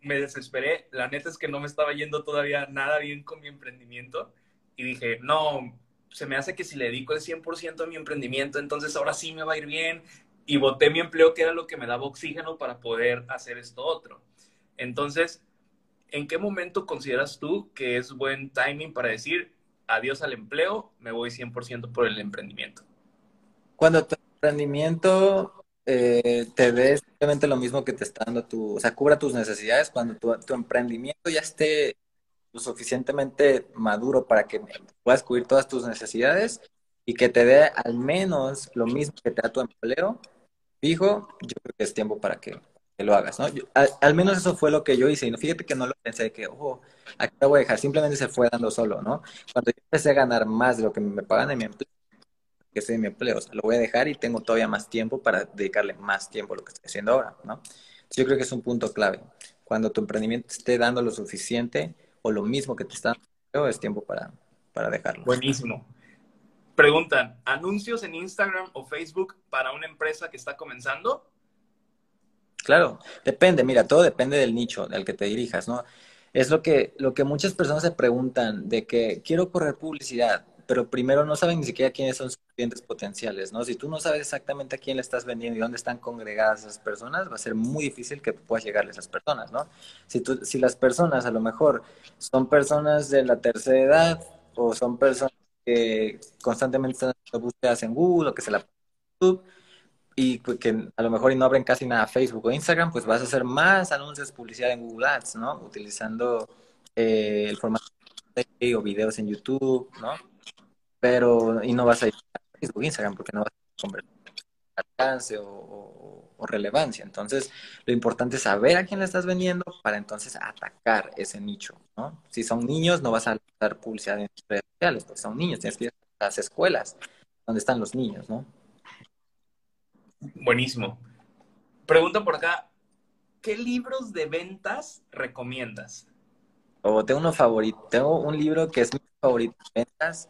me desesperé. La neta es que no me estaba yendo todavía nada bien con mi emprendimiento. Y dije, no, se me hace que si le dedico el 100% a mi emprendimiento, entonces ahora sí me va a ir bien. Y boté mi empleo, que era lo que me daba oxígeno para poder hacer esto otro. Entonces, ¿en qué momento consideras tú que es buen timing para decir adiós al empleo, me voy 100% por el emprendimiento? Cuando tu emprendimiento eh, te dé simplemente lo mismo que te está dando tu, o sea, cubra tus necesidades cuando tu, emprendimiento ya esté lo suficientemente maduro para que puedas cubrir todas tus necesidades y que te dé al menos lo mismo que te da tu empleo fijo, yo creo que es tiempo para que, lo hagas, ¿no? al, menos eso fue lo que yo hice y fíjate que no lo pensé que, ojo, aquí lo voy a dejar, simplemente se fue dando solo, ¿no? Cuando yo empecé a ganar más de lo que me pagan en mi empleo, que sea mi empleo. Lo voy a dejar y tengo todavía más tiempo para dedicarle más tiempo a lo que estoy haciendo ahora, ¿no? yo creo que es un punto clave. Cuando tu emprendimiento esté dando lo suficiente o lo mismo que te está dando, es tiempo para, para dejarlo. Buenísimo. Preguntan, ¿anuncios en Instagram o Facebook para una empresa que está comenzando? Claro, depende, mira, todo depende del nicho al que te dirijas, ¿no? Es lo que, lo que muchas personas se preguntan de que quiero correr publicidad, pero primero no saben ni siquiera quiénes son sus clientes potenciales, ¿no? Si tú no sabes exactamente a quién le estás vendiendo y dónde están congregadas esas personas, va a ser muy difícil que puedas llegarle a esas personas, ¿no? Si, tú, si las personas a lo mejor son personas de la tercera edad o son personas que constantemente están haciendo búsquedas en Google o que se la YouTube y que a lo mejor y no abren casi nada Facebook o Instagram, pues vas a hacer más anuncios, publicidad en Google Ads, ¿no? Utilizando eh, el formato de o videos en YouTube, ¿no? pero y no vas a ir a Facebook, Instagram, porque no vas a convertir alcance o, o, relevancia. Entonces, lo importante es saber a quién le estás vendiendo para entonces atacar ese nicho, ¿no? Si son niños, no vas a dar publicidad en redes sociales, porque son niños, tienes que ir a las escuelas donde están los niños, ¿no? Buenísimo. Pregunta por acá, ¿qué libros de ventas recomiendas? O tengo uno favorito, tengo un libro que es mi favorito de ventas,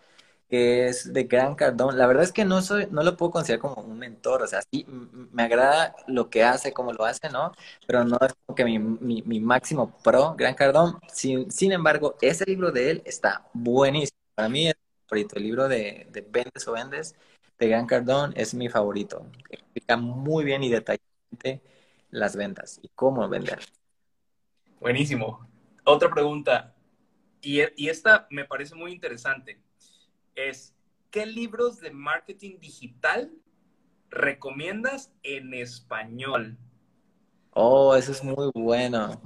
que es de Gran Cardón. La verdad es que no soy, no lo puedo considerar como un mentor, o sea, sí me agrada lo que hace, cómo lo hace, ¿no? Pero no es como que mi, mi, máximo pro, Gran Cardón. Sin, sin embargo, ese libro de él está buenísimo. Para mí es mi favorito, el libro de, de Vendes o Vendes de Gran Cardón es mi favorito. Explica muy bien y detalladamente las ventas y cómo vender. Buenísimo. Otra pregunta, y, y esta me parece muy interesante es, ¿qué libros de marketing digital recomiendas en español? Oh, eso es muy bueno.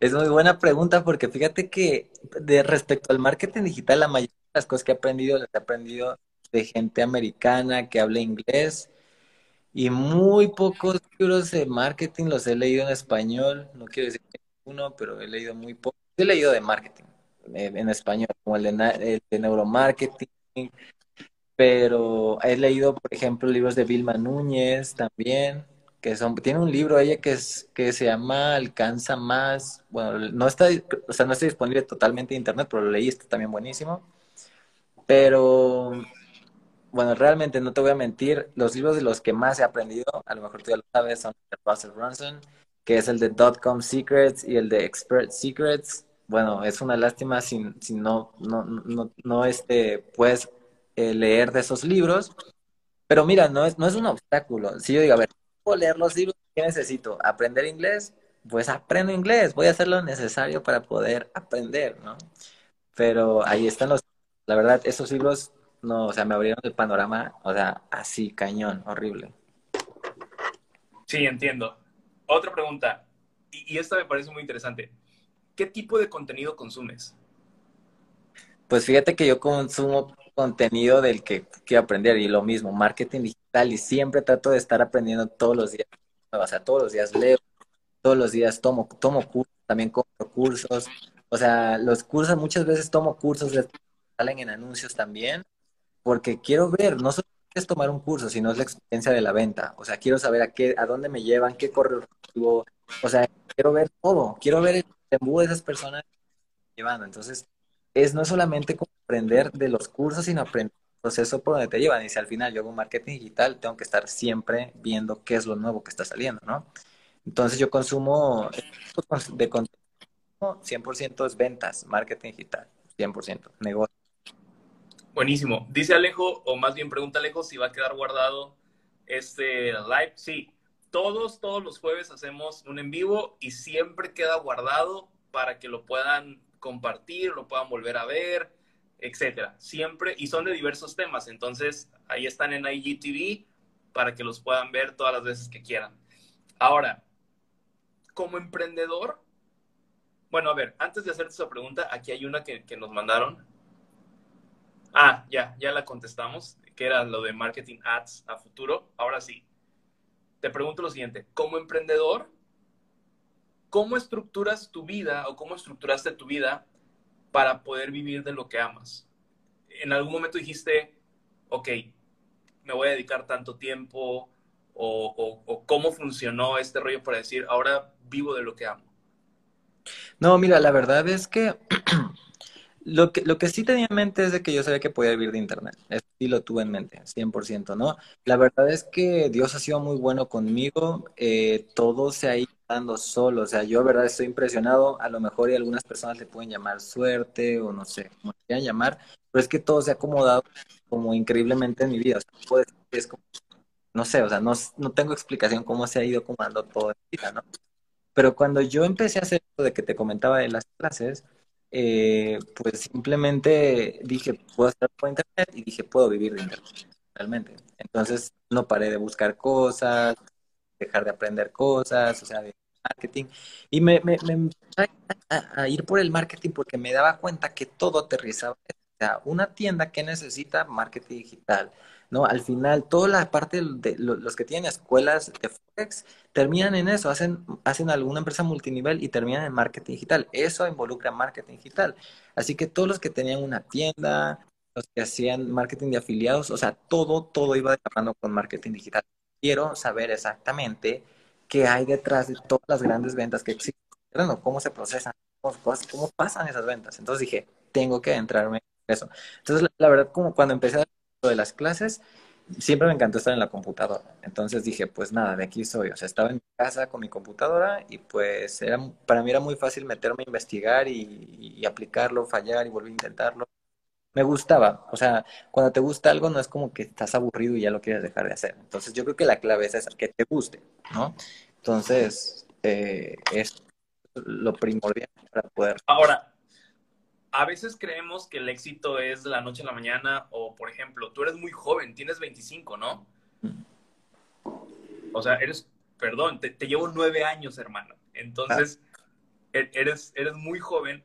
Es muy buena pregunta porque fíjate que de respecto al marketing digital, la mayoría de las cosas que he aprendido las he aprendido de gente americana que habla inglés y muy pocos libros de marketing los he leído en español. No quiero decir que uno, pero he leído muy poco. He leído de marketing. Eh, en español, como el de, neuromarketing, pero he leído, por ejemplo, libros de Vilma Núñez también, que son, tiene un libro ella que es, que se llama Alcanza Más, bueno, no está, o sea, no está disponible totalmente en internet, pero lo leí, está también buenísimo. Pero, bueno, realmente no te voy a mentir, los libros de los que más he aprendido, a lo mejor tú ya lo sabes, son de Russell Brunson, que es el de Dotcom Secrets y el de Expert Secrets bueno, es una lástima si, no, no, no, no este, puedes eh, leer de esos libros, pero mira, no es, no es un obstáculo. Si yo digo, a ver, ¿puedo leer los libros? ¿Qué necesito? ¿Aprender inglés? Pues aprendo inglés, voy a hacer lo necesario para poder aprender, ¿no? Pero ahí están los, la verdad, esos libros, no, o sea, me abrieron el panorama, o sea, así, cañón, horrible. Sí, entiendo. Otra pregunta, y esta me parece muy interesante. ¿Qué tipo de contenido consumes? Pues fíjate que yo consumo contenido del que quiero aprender y lo mismo, marketing digital y siempre trato de estar aprendiendo todos los días. O sea, todos los días leo, todos los días tomo, tomo cursos, también compro cursos. O sea, los cursos, muchas veces tomo cursos que salen en anuncios también, porque quiero ver, no solo es tomar un curso, sino es la experiencia de la venta. O sea, quiero saber a qué, a dónde me llevan, qué correo. O sea, quiero ver todo, quiero ver el de esas personas llevando. Entonces, es no solamente como aprender de los cursos, sino aprender el proceso por donde te llevan. Y si al final yo hago marketing digital, tengo que estar siempre viendo qué es lo nuevo que está saliendo, ¿no? Entonces, yo consumo de contenido 100% es ventas, marketing digital, 100%, negocio. Buenísimo. Dice Alejo, o más bien pregunta Alejo si va a quedar guardado este live. Sí, todos, todos los jueves hacemos un en vivo y siempre queda guardado para que lo puedan compartir, lo puedan volver a ver, etcétera. Siempre, y son de diversos temas, entonces ahí están en IGTV para que los puedan ver todas las veces que quieran. Ahora, como emprendedor, bueno, a ver, antes de hacerte esa pregunta, aquí hay una que, que nos mandaron. Ah, ya, ya la contestamos, que era lo de marketing ads a futuro. Ahora sí, te pregunto lo siguiente, como emprendedor, ¿cómo estructuras tu vida o cómo estructuraste tu vida para poder vivir de lo que amas? En algún momento dijiste, ok, me voy a dedicar tanto tiempo o, o cómo funcionó este rollo para decir, ahora vivo de lo que amo. No, mira, la verdad es que [clears throat] Lo que, lo que sí tenía en mente es de que yo sabía que podía vivir de Internet. Eso sí lo tuve en mente, 100%, ¿no? La verdad es que Dios ha sido muy bueno conmigo. Eh, todo se ha ido dando solo. O sea, yo, verdad, estoy impresionado. A lo mejor y algunas personas le pueden llamar suerte o no sé, cómo quieran llamar. Pero es que todo se ha acomodado como increíblemente en mi vida. O sea, es como, no sé, o sea, no, no tengo explicación cómo se ha ido acomodando todo en mi vida, ¿no? Pero cuando yo empecé a hacer esto de que te comentaba de las clases, eh, pues simplemente dije, puedo hacer por internet y dije, puedo vivir de internet, realmente. Entonces no paré de buscar cosas, dejar de aprender cosas, o sea, de marketing. Y me, me, me a, a, ir por el marketing porque me daba cuenta que todo aterrizaba. O sea, una tienda que necesita marketing digital, ¿no? Al final, toda la parte de los que tienen escuelas de Forex terminan en eso, hacen, hacen alguna empresa multinivel y terminan en marketing digital. Eso involucra marketing digital. Así que todos los que tenían una tienda, los que hacían marketing de afiliados, o sea, todo, todo iba de con marketing digital. Quiero saber exactamente qué hay detrás de todas las grandes ventas que existen, cómo se procesan, cómo, pasan esas ventas. Entonces dije, tengo que entrarme en eso. Entonces, la, verdad, como cuando empecé a de las clases, siempre me encantó estar en la computadora. Entonces dije, pues nada, de aquí soy. O sea, estaba en casa con mi computadora y pues era, para mí era muy fácil meterme a investigar y, y aplicarlo, fallar y volver a intentarlo me gustaba. O sea, cuando te gusta algo no es como que estás aburrido y ya lo quieres dejar de hacer. Entonces yo creo que la clave es esa, que te guste, ¿no? Entonces, eh, es lo primordial para poder... Ahora, a veces creemos que el éxito es de la noche a la mañana o, por ejemplo, tú eres muy joven, tienes 25, ¿no? O sea, eres, perdón, te, llevo nueve años, hermano. Entonces, e, eres, eres muy joven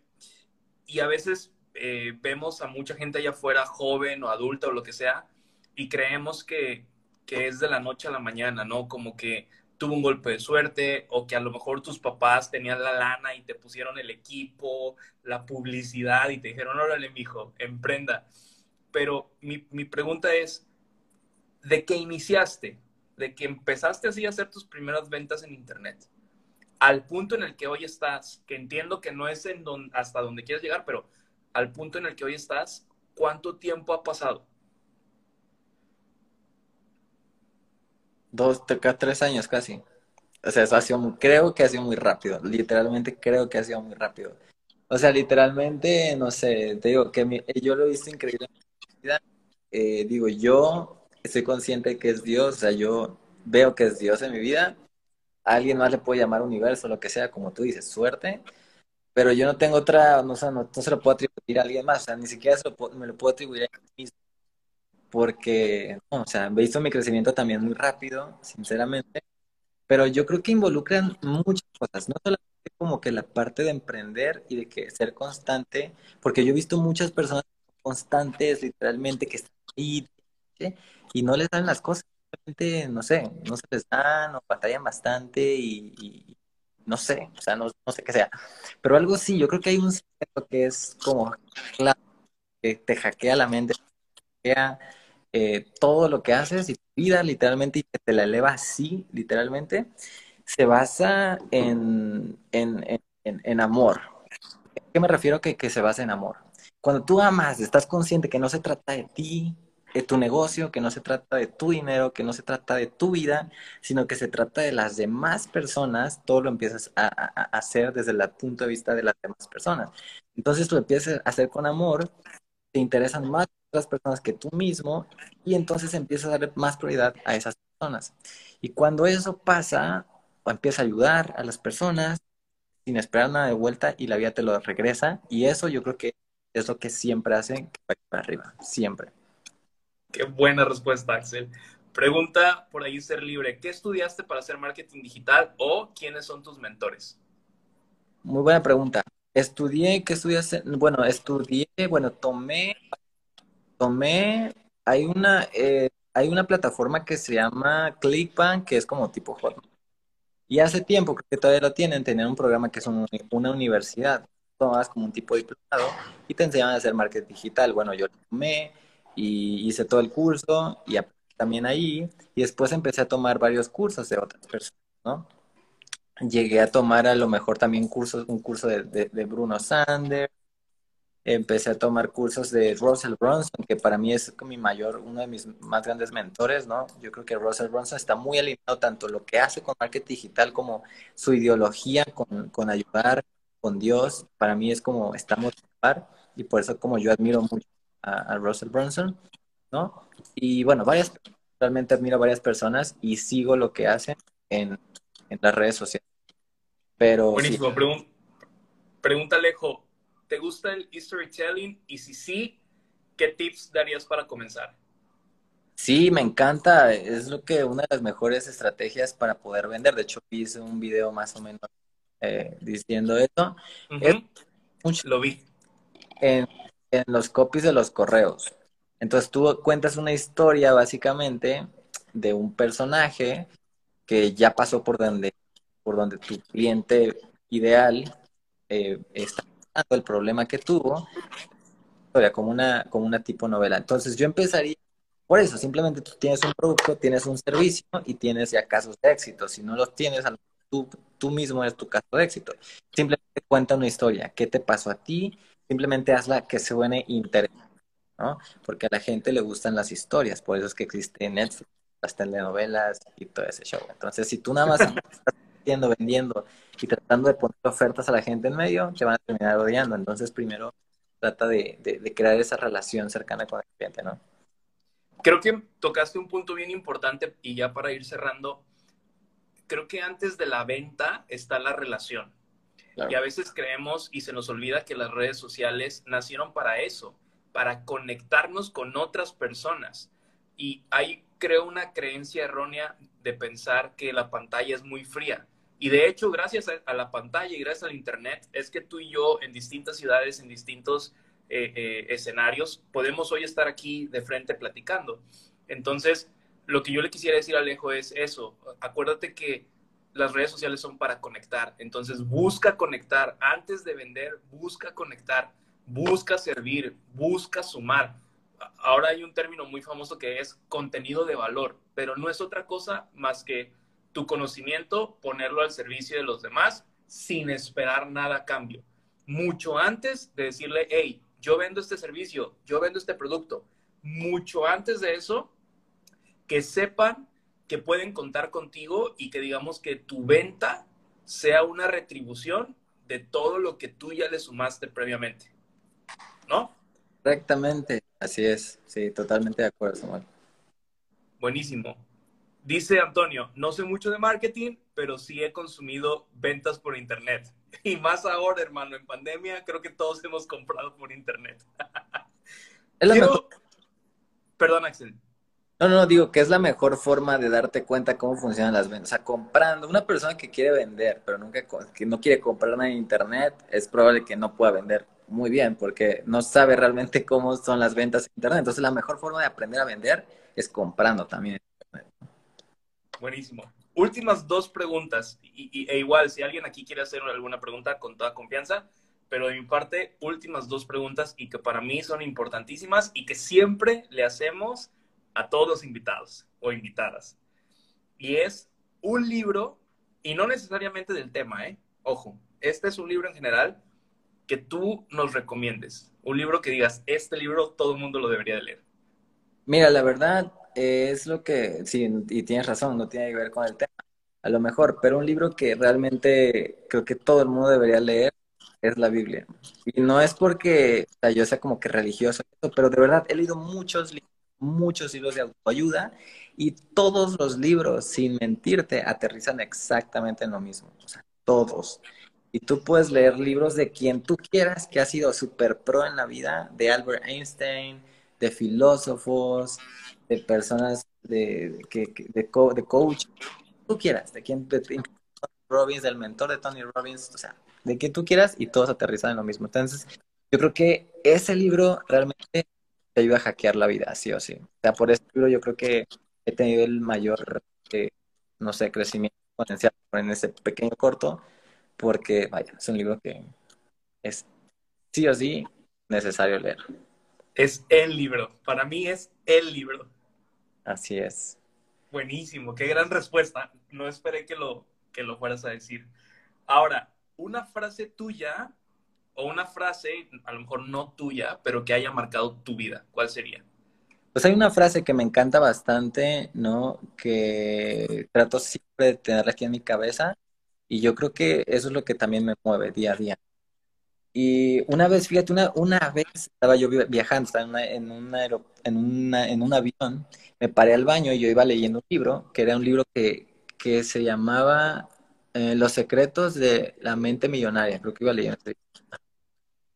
y a veces eh, vemos a mucha gente allá afuera, joven o adulta o lo que sea, y creemos que, que es de la noche a la mañana, ¿no? Como que tuvo un golpe de suerte o que a lo mejor tus papás tenían la lana y te pusieron el equipo, la publicidad y te dijeron, órale, mijo, emprenda. Pero mi, mi pregunta es, ¿de qué iniciaste? ¿De que empezaste así a hacer tus primeras ventas en Internet? Al punto en el que hoy estás, que entiendo que no es en hasta donde quieres llegar, pero al punto en el que hoy estás, ¿cuánto tiempo ha pasado? Dos, tres años casi. O sea, eso ha sido muy, creo que ha sido muy rápido. Literalmente creo que ha sido muy rápido. O sea, literalmente, no sé, te digo que yo lo he visto increíble. Eh, digo, yo estoy consciente que es Dios, o sea, yo veo que es Dios en mi vida. A alguien más le puede llamar universo, lo que sea, como tú dices, suerte pero yo no tengo otra, no, no, se lo puedo atribuir a alguien más, o sea, ni siquiera me lo puedo atribuir a mí mismo, porque, o sea, he visto mi crecimiento también muy rápido, sinceramente, pero yo creo que involucran muchas cosas, no solamente como que la parte de emprender y de que ser constante, porque yo he visto muchas personas constantes, literalmente, que están ahí y no les dan las cosas, simplemente, no sé, no se les dan o batallan bastante y no sé, o sea, no, sé qué sea. Pero algo sí, yo creo que hay un secreto que es como claro, que te hackea la mente, hackea eh, todo lo que haces y tu vida literalmente y que te la eleva así, literalmente, se basa en, en, en, amor. ¿A qué me refiero que, que se basa en amor? Cuando tú amas, estás consciente que no se trata de ti, de tu negocio, que no se trata de tu dinero, que no se trata de tu vida, sino que se trata de las demás personas, todo lo empiezas a, hacer desde el punto de vista de las demás personas. Entonces tú empiezas a hacer con amor, te interesan más las personas que tú mismo y entonces empiezas a darle más prioridad a esas personas. Y cuando eso pasa, o empieza a ayudar a las personas sin esperar nada de vuelta y la vida te lo regresa y eso yo creo que es lo que siempre hace que vaya para arriba, siempre. Qué buena respuesta, Axel. Pregunta por ahí ser libre. ¿Qué estudiaste para hacer marketing digital o quiénes son tus mentores? Muy buena pregunta. Estudié, ¿qué estudiaste? Bueno, estudié, bueno, tomé, tomé, hay una, eh, hay una plataforma que se llama ClickBank, que es como tipo Hotmart. Y hace tiempo, creo que todavía lo tienen, tenían un programa que es una universidad. Tomas como un tipo de diplomado y te enseñaban a hacer marketing digital. Bueno, yo lo tomé, y hice todo el curso y también ahí y después empecé a tomar varios cursos de otras personas, ¿no? Llegué a tomar a lo mejor también cursos, un curso de, de, Bruno Sanders, empecé a tomar cursos de Russell Brunson, que para mí es mi mayor, uno de mis más grandes mentores, ¿no? Yo creo que Russell Brunson está muy alineado tanto lo que hace con marketing digital como su ideología con, con ayudar con Dios. Para mí es como estamos par y por eso como yo admiro mucho a, Russell Brunson, ¿no? Y bueno, varias, realmente admiro a varias personas y sigo lo que hacen en, en las redes sociales. Pero, Buenísimo. pregunta Alejo, ¿te gusta el storytelling? Y si sí, ¿qué tips darías para comenzar? Sí, me encanta. Es lo que una de las mejores estrategias para poder vender. De hecho, hice un video más o menos eh, diciendo eso. Lo vi. En, en los copies de los correos. Entonces tú cuentas una historia básicamente de un personaje que ya pasó por donde, por donde tu cliente ideal eh, está el problema que tuvo, como una, como una tipo novela. Entonces yo empezaría Por eso, simplemente tú tienes un producto, tienes un servicio y tienes ya casos de éxito. Si no los tienes, tú, tú mismo eres tu caso de éxito. Simplemente cuenta una historia. ¿Qué te pasó a ti? Simplemente hazla que se suene interesante, ¿no? Porque a la gente le gustan las historias. Por eso es que existe Netflix, las telenovelas y todo ese show. Entonces, si tú nada más [laughs] vendiendo, vendiendo y tratando de poner ofertas a la gente en medio, te van a terminar odiando. Entonces, primero trata de, de crear esa relación cercana con el cliente, ¿no? Creo que tocaste un punto bien importante y ya para ir cerrando, creo que antes de la venta está la relación. Y a veces creemos y se nos olvida que las redes sociales nacieron para eso, para conectarnos con otras personas. Y hay, creo, una creencia errónea de pensar que la pantalla es muy fría. Y de hecho, gracias a, la pantalla y gracias al Internet, es que tú y yo en distintas ciudades, en distintos eh, eh, escenarios, podemos hoy estar aquí de frente platicando. Entonces, lo que yo le quisiera decir a Alejo es eso. Acuérdate que las redes sociales son para conectar. Entonces, busca conectar. Antes de vender, busca conectar. Busca servir. Busca sumar. Ahora hay un término muy famoso que es contenido de valor, pero no es otra cosa más que tu conocimiento, ponerlo al servicio de los demás sin esperar nada a cambio. Mucho antes de decirle, hey, yo vendo este servicio, yo vendo este producto. Mucho antes de eso, que sepan que pueden contar contigo y que digamos que tu venta sea una retribución de todo lo que tú ya le sumaste previamente. ¿No? Correctamente, así es. Sí, totalmente de acuerdo, Samuel. Buenísimo. Dice Antonio, no sé mucho de marketing, pero sí he consumido ventas por internet. [laughs] Y más ahora, hermano, en pandemia, creo que todos hemos comprado por internet. Perdón, Axel. No, no, digo que es la mejor forma de darte cuenta cómo funcionan las ventas. O sea, comprando, una persona que quiere vender, pero nunca que no quiere comprar nada en internet, es probable que no pueda vender muy bien, porque no sabe realmente cómo son las ventas en internet. Entonces, la mejor forma de aprender a vender es comprando también. Buenísimo. Últimas dos preguntas, y, e igual, si alguien aquí quiere hacer alguna pregunta, con toda confianza, pero de mi parte, últimas dos preguntas y que para mí son importantísimas y que siempre le hacemos a todos los invitados o invitadas. Y es un libro, y no necesariamente del tema, ¿eh? Ojo, este es un libro en general que tú nos recomiendes. Un libro que digas, este libro todo el mundo lo debería de leer. Mira, la verdad es lo que, sí, y tienes razón, no tiene que ver con el tema, a lo mejor, pero un libro que realmente creo que todo el mundo debería leer es la Biblia. Y no es porque yo sea como que religioso, pero de verdad he leído muchos libros muchos libros de autoayuda y todos los libros, sin mentirte, aterrizan exactamente en lo mismo. O sea, todos. Y tú puedes leer libros de quien tú quieras que ha sido súper pro en la vida, de Albert Einstein, de filósofos, de personas de, que, de, coach, tú quieras, de quien, de, Robbins, del mentor de Tony Robbins, o sea, de quien tú quieras y todos aterrizan en lo mismo. Entonces, yo creo que ese libro realmente te ayuda a hackear la vida, sí o sí. O sea, por eso yo creo que he tenido el mayor, eh, no sé, crecimiento potencial en ese pequeño corto, porque, vaya, es un libro que es sí o sí necesario leer. Es el libro, para mí es el libro. Así es. Buenísimo, qué gran respuesta. No esperé que lo, que lo fueras a decir. Ahora, una frase tuya o una frase, a lo mejor no tuya, pero que haya marcado tu vida? ¿Cuál sería? Pues hay una frase que me encanta bastante, ¿no? Que trato siempre de tenerla aquí en mi cabeza y yo creo que eso es lo que también me mueve día a día. Y una vez, fíjate, una, una vez estaba yo viajando, estaba en, un en, una, en un avión, me paré al baño y yo iba leyendo un libro, que era un libro que, que se llamaba eh, Los secretos de la mente millonaria, creo que iba leyendo.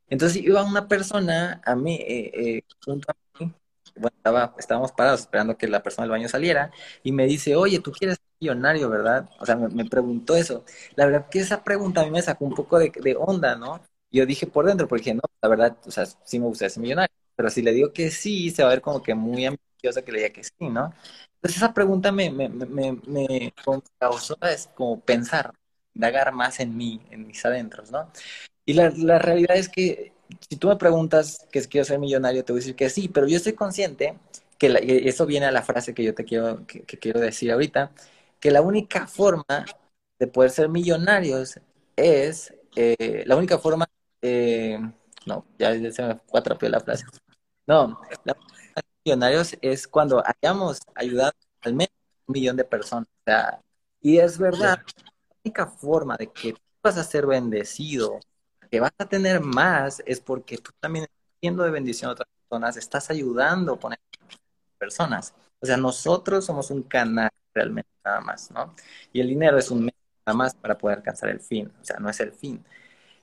Entonces iba una persona a mí, eh, eh, junto a mí, bueno, estaba, estábamos parados esperando que la persona del baño saliera y me dice, oye, tú quieres millonario, ¿verdad? O sea, me, preguntó eso. La verdad que esa pregunta a mí me sacó un poco de, onda, ¿no? Yo dije por dentro, porque dije, no, la verdad, o sea, sí me gusta ser millonario, pero si le digo que sí, se va a ver como que muy ambiciosa que le diga que sí, ¿no? Entonces esa pregunta me, me, me, me causó es como pensar, indagar más en mí, en mis adentros, ¿no? Y la, la realidad es que si tú me preguntas que quiero ser millonario, te voy a decir que sí, pero yo estoy consciente que eso viene a la frase que yo te quiero, que, quiero decir ahorita, que la única forma de poder ser millonarios es, eh, la única forma, eh, no, ya se me a la frase. No, la forma de millonarios es cuando hayamos ayudado al menos un millón de personas. Y es verdad, la única forma de que tú vas a ser bendecido, que vas a tener más, es porque tú también estás siendo de bendición a otras personas, estás ayudando a poner personas. O sea, nosotros somos un canal realmente nada más, ¿no? Y el dinero es un medio nada más para poder alcanzar el fin, o sea, no es el fin.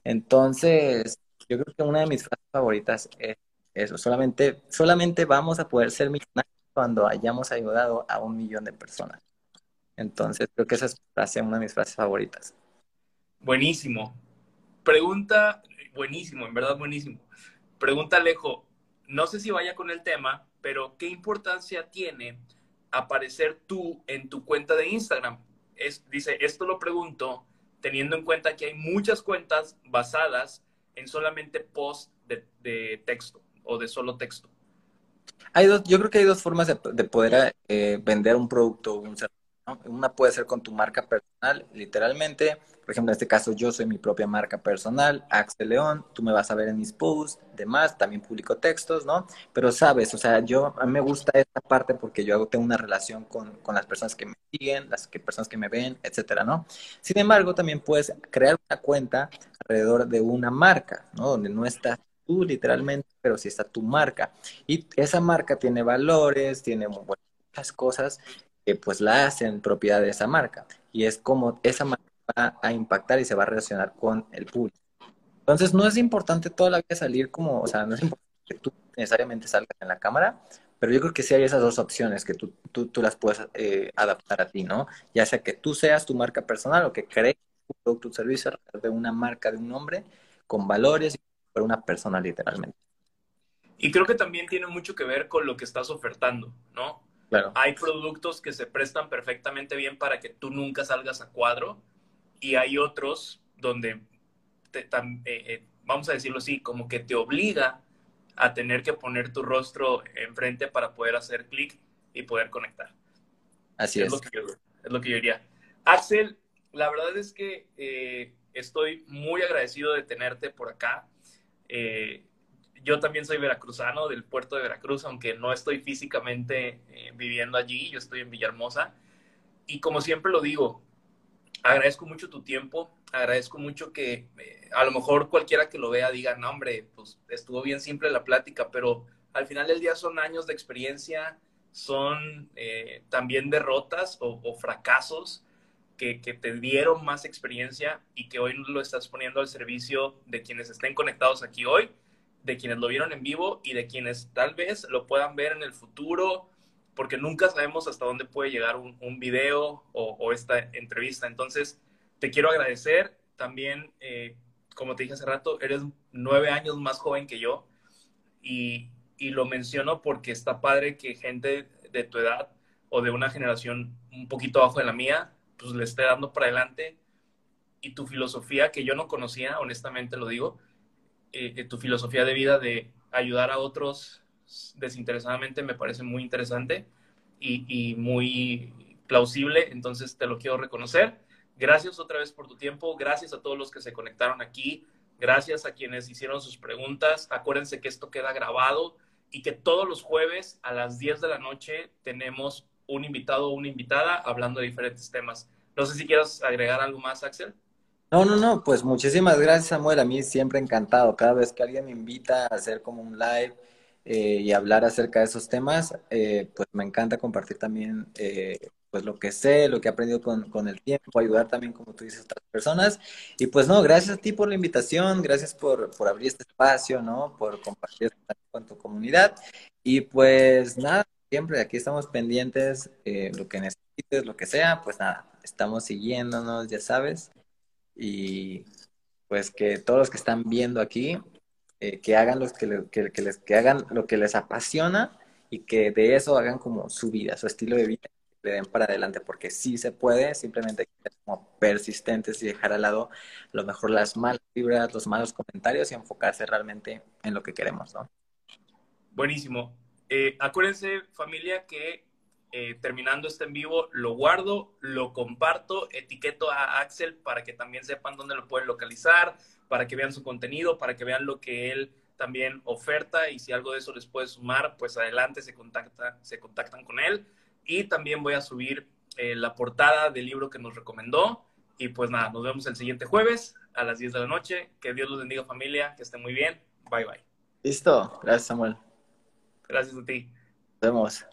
Entonces, yo creo que una de mis frases favoritas es eso, solamente, solamente vamos a poder ser millonarios cuando hayamos ayudado a un millón de personas. Entonces, creo que esa es frase, una de mis frases favoritas. Buenísimo. Pregunta, buenísimo, en verdad buenísimo. Pregunta Alejo, no sé si vaya con el tema, pero ¿qué importancia tiene aparecer tú en tu cuenta de Instagram? Es, dice, esto lo pregunto teniendo en cuenta que hay muchas cuentas basadas en solamente post de, texto o de solo texto. Hay dos, yo creo que hay dos formas de, poder eh, vender un producto o un servicio una puede ser con tu marca personal, literalmente. Por ejemplo, en este caso yo soy mi propia marca personal, Axel León, tú me vas a ver en mis posts, demás, también publico textos, ¿no? Pero sabes, o sea, yo a mí me gusta esta parte porque yo tengo una relación con, con las personas que me siguen, las que, personas que me ven, etcétera, ¿no? Sin embargo, también puedes crear una cuenta alrededor de una marca, ¿no? Donde no estás tú literalmente, pero sí está tu marca. Y esa marca tiene valores, tiene muchas cosas que pues la hacen propiedad de esa marca. Y es como esa marca va a impactar y se va a relacionar con el público. Entonces no es importante toda la vida salir como, o sea, no es importante que tú necesariamente salgas en la cámara, pero yo creo que sí hay esas dos opciones que tú, tú, tú las puedes eh, adaptar a ti, ¿no? Ya sea que tú seas tu marca personal o que crees tu producto o servicio de una marca, de un nombre, con valores por una persona literalmente. Y creo que también tiene mucho que ver con lo que estás ofertando, ¿no? Hay productos que se prestan perfectamente bien para que tú nunca salgas a cuadro y hay otros donde, te, eh, eh, vamos a decirlo así, como que te obliga a tener que poner tu rostro enfrente para poder hacer clic y poder conectar. Así es. Es, Lo, que yo, es lo que yo diría. Axel, la verdad es que eh, estoy muy agradecido de tenerte por acá. Eh, yo también soy veracruzano del puerto de Veracruz, aunque no estoy físicamente eh, viviendo allí, yo estoy en Villahermosa. Y como siempre lo digo, agradezco mucho tu tiempo, agradezco mucho que eh, a lo mejor cualquiera que lo vea diga, no hombre, pues estuvo bien simple la plática, pero al final del día son años de experiencia, son eh, también derrotas o, fracasos que, que, te dieron más experiencia y que hoy lo estás poniendo al servicio de quienes estén conectados aquí hoy de quienes lo vieron en vivo y de quienes tal vez lo puedan ver en el futuro, porque nunca sabemos hasta dónde puede llegar un, video o, esta entrevista. Entonces, te quiero agradecer. También, eh, como te dije hace rato, eres nueve años más joven que yo y, y lo menciono porque está padre que gente de tu edad o de una generación un poquito abajo de la mía, pues le esté dando para adelante y tu filosofía que yo no conocía, honestamente lo digo, eh, tu filosofía de vida de ayudar a otros desinteresadamente me parece muy interesante y, muy plausible, entonces te lo quiero reconocer. Gracias otra vez por tu tiempo, gracias a todos los que se conectaron aquí, gracias a quienes hicieron sus preguntas. Acuérdense que esto queda grabado y que todos los jueves a las 10 de la noche tenemos un invitado o una invitada hablando de diferentes temas. No sé si quieres agregar algo más, Axel. No, no, no, pues muchísimas gracias, Samuel. A mí siempre encantado. Cada vez que alguien me invita a hacer como un live eh, y hablar acerca de esos temas, eh, pues me encanta compartir también eh, pues lo que sé, lo que he aprendido con, con, el tiempo, ayudar también, como tú dices, a otras personas. Y pues no, gracias a ti por la invitación, gracias por, por abrir este espacio, ¿no? Por compartir con tu comunidad. Y pues nada, siempre aquí estamos pendientes, lo que necesites, lo que sea, pues nada, estamos siguiéndonos, ya sabes y pues que todos los que están viendo aquí, eh, que hagan los que, les, que hagan lo que les apasiona y que de eso hagan como su vida, su estilo de vida, le den para adelante, porque sí se puede, simplemente hay que ser como persistentes y dejar al lado a lo mejor las malas vibras, los malos comentarios y enfocarse realmente en lo que queremos, ¿no? Buenísimo. Eh, acuérdense, familia, que eh, terminando este en vivo, lo guardo, lo comparto, etiqueto a Axel para que también sepan dónde lo pueden localizar, para que vean su contenido, para que vean lo que él también oferta y si algo de eso les puede sumar, pues adelante se, contacta, se contactan con él. Y también voy a subir eh, la portada del libro que nos recomendó. Y pues nada, nos vemos el siguiente jueves a las 10 de la noche. Que Dios los bendiga familia, que estén muy bien. Bye bye. Listo, gracias Samuel. Gracias a ti. Nos vemos.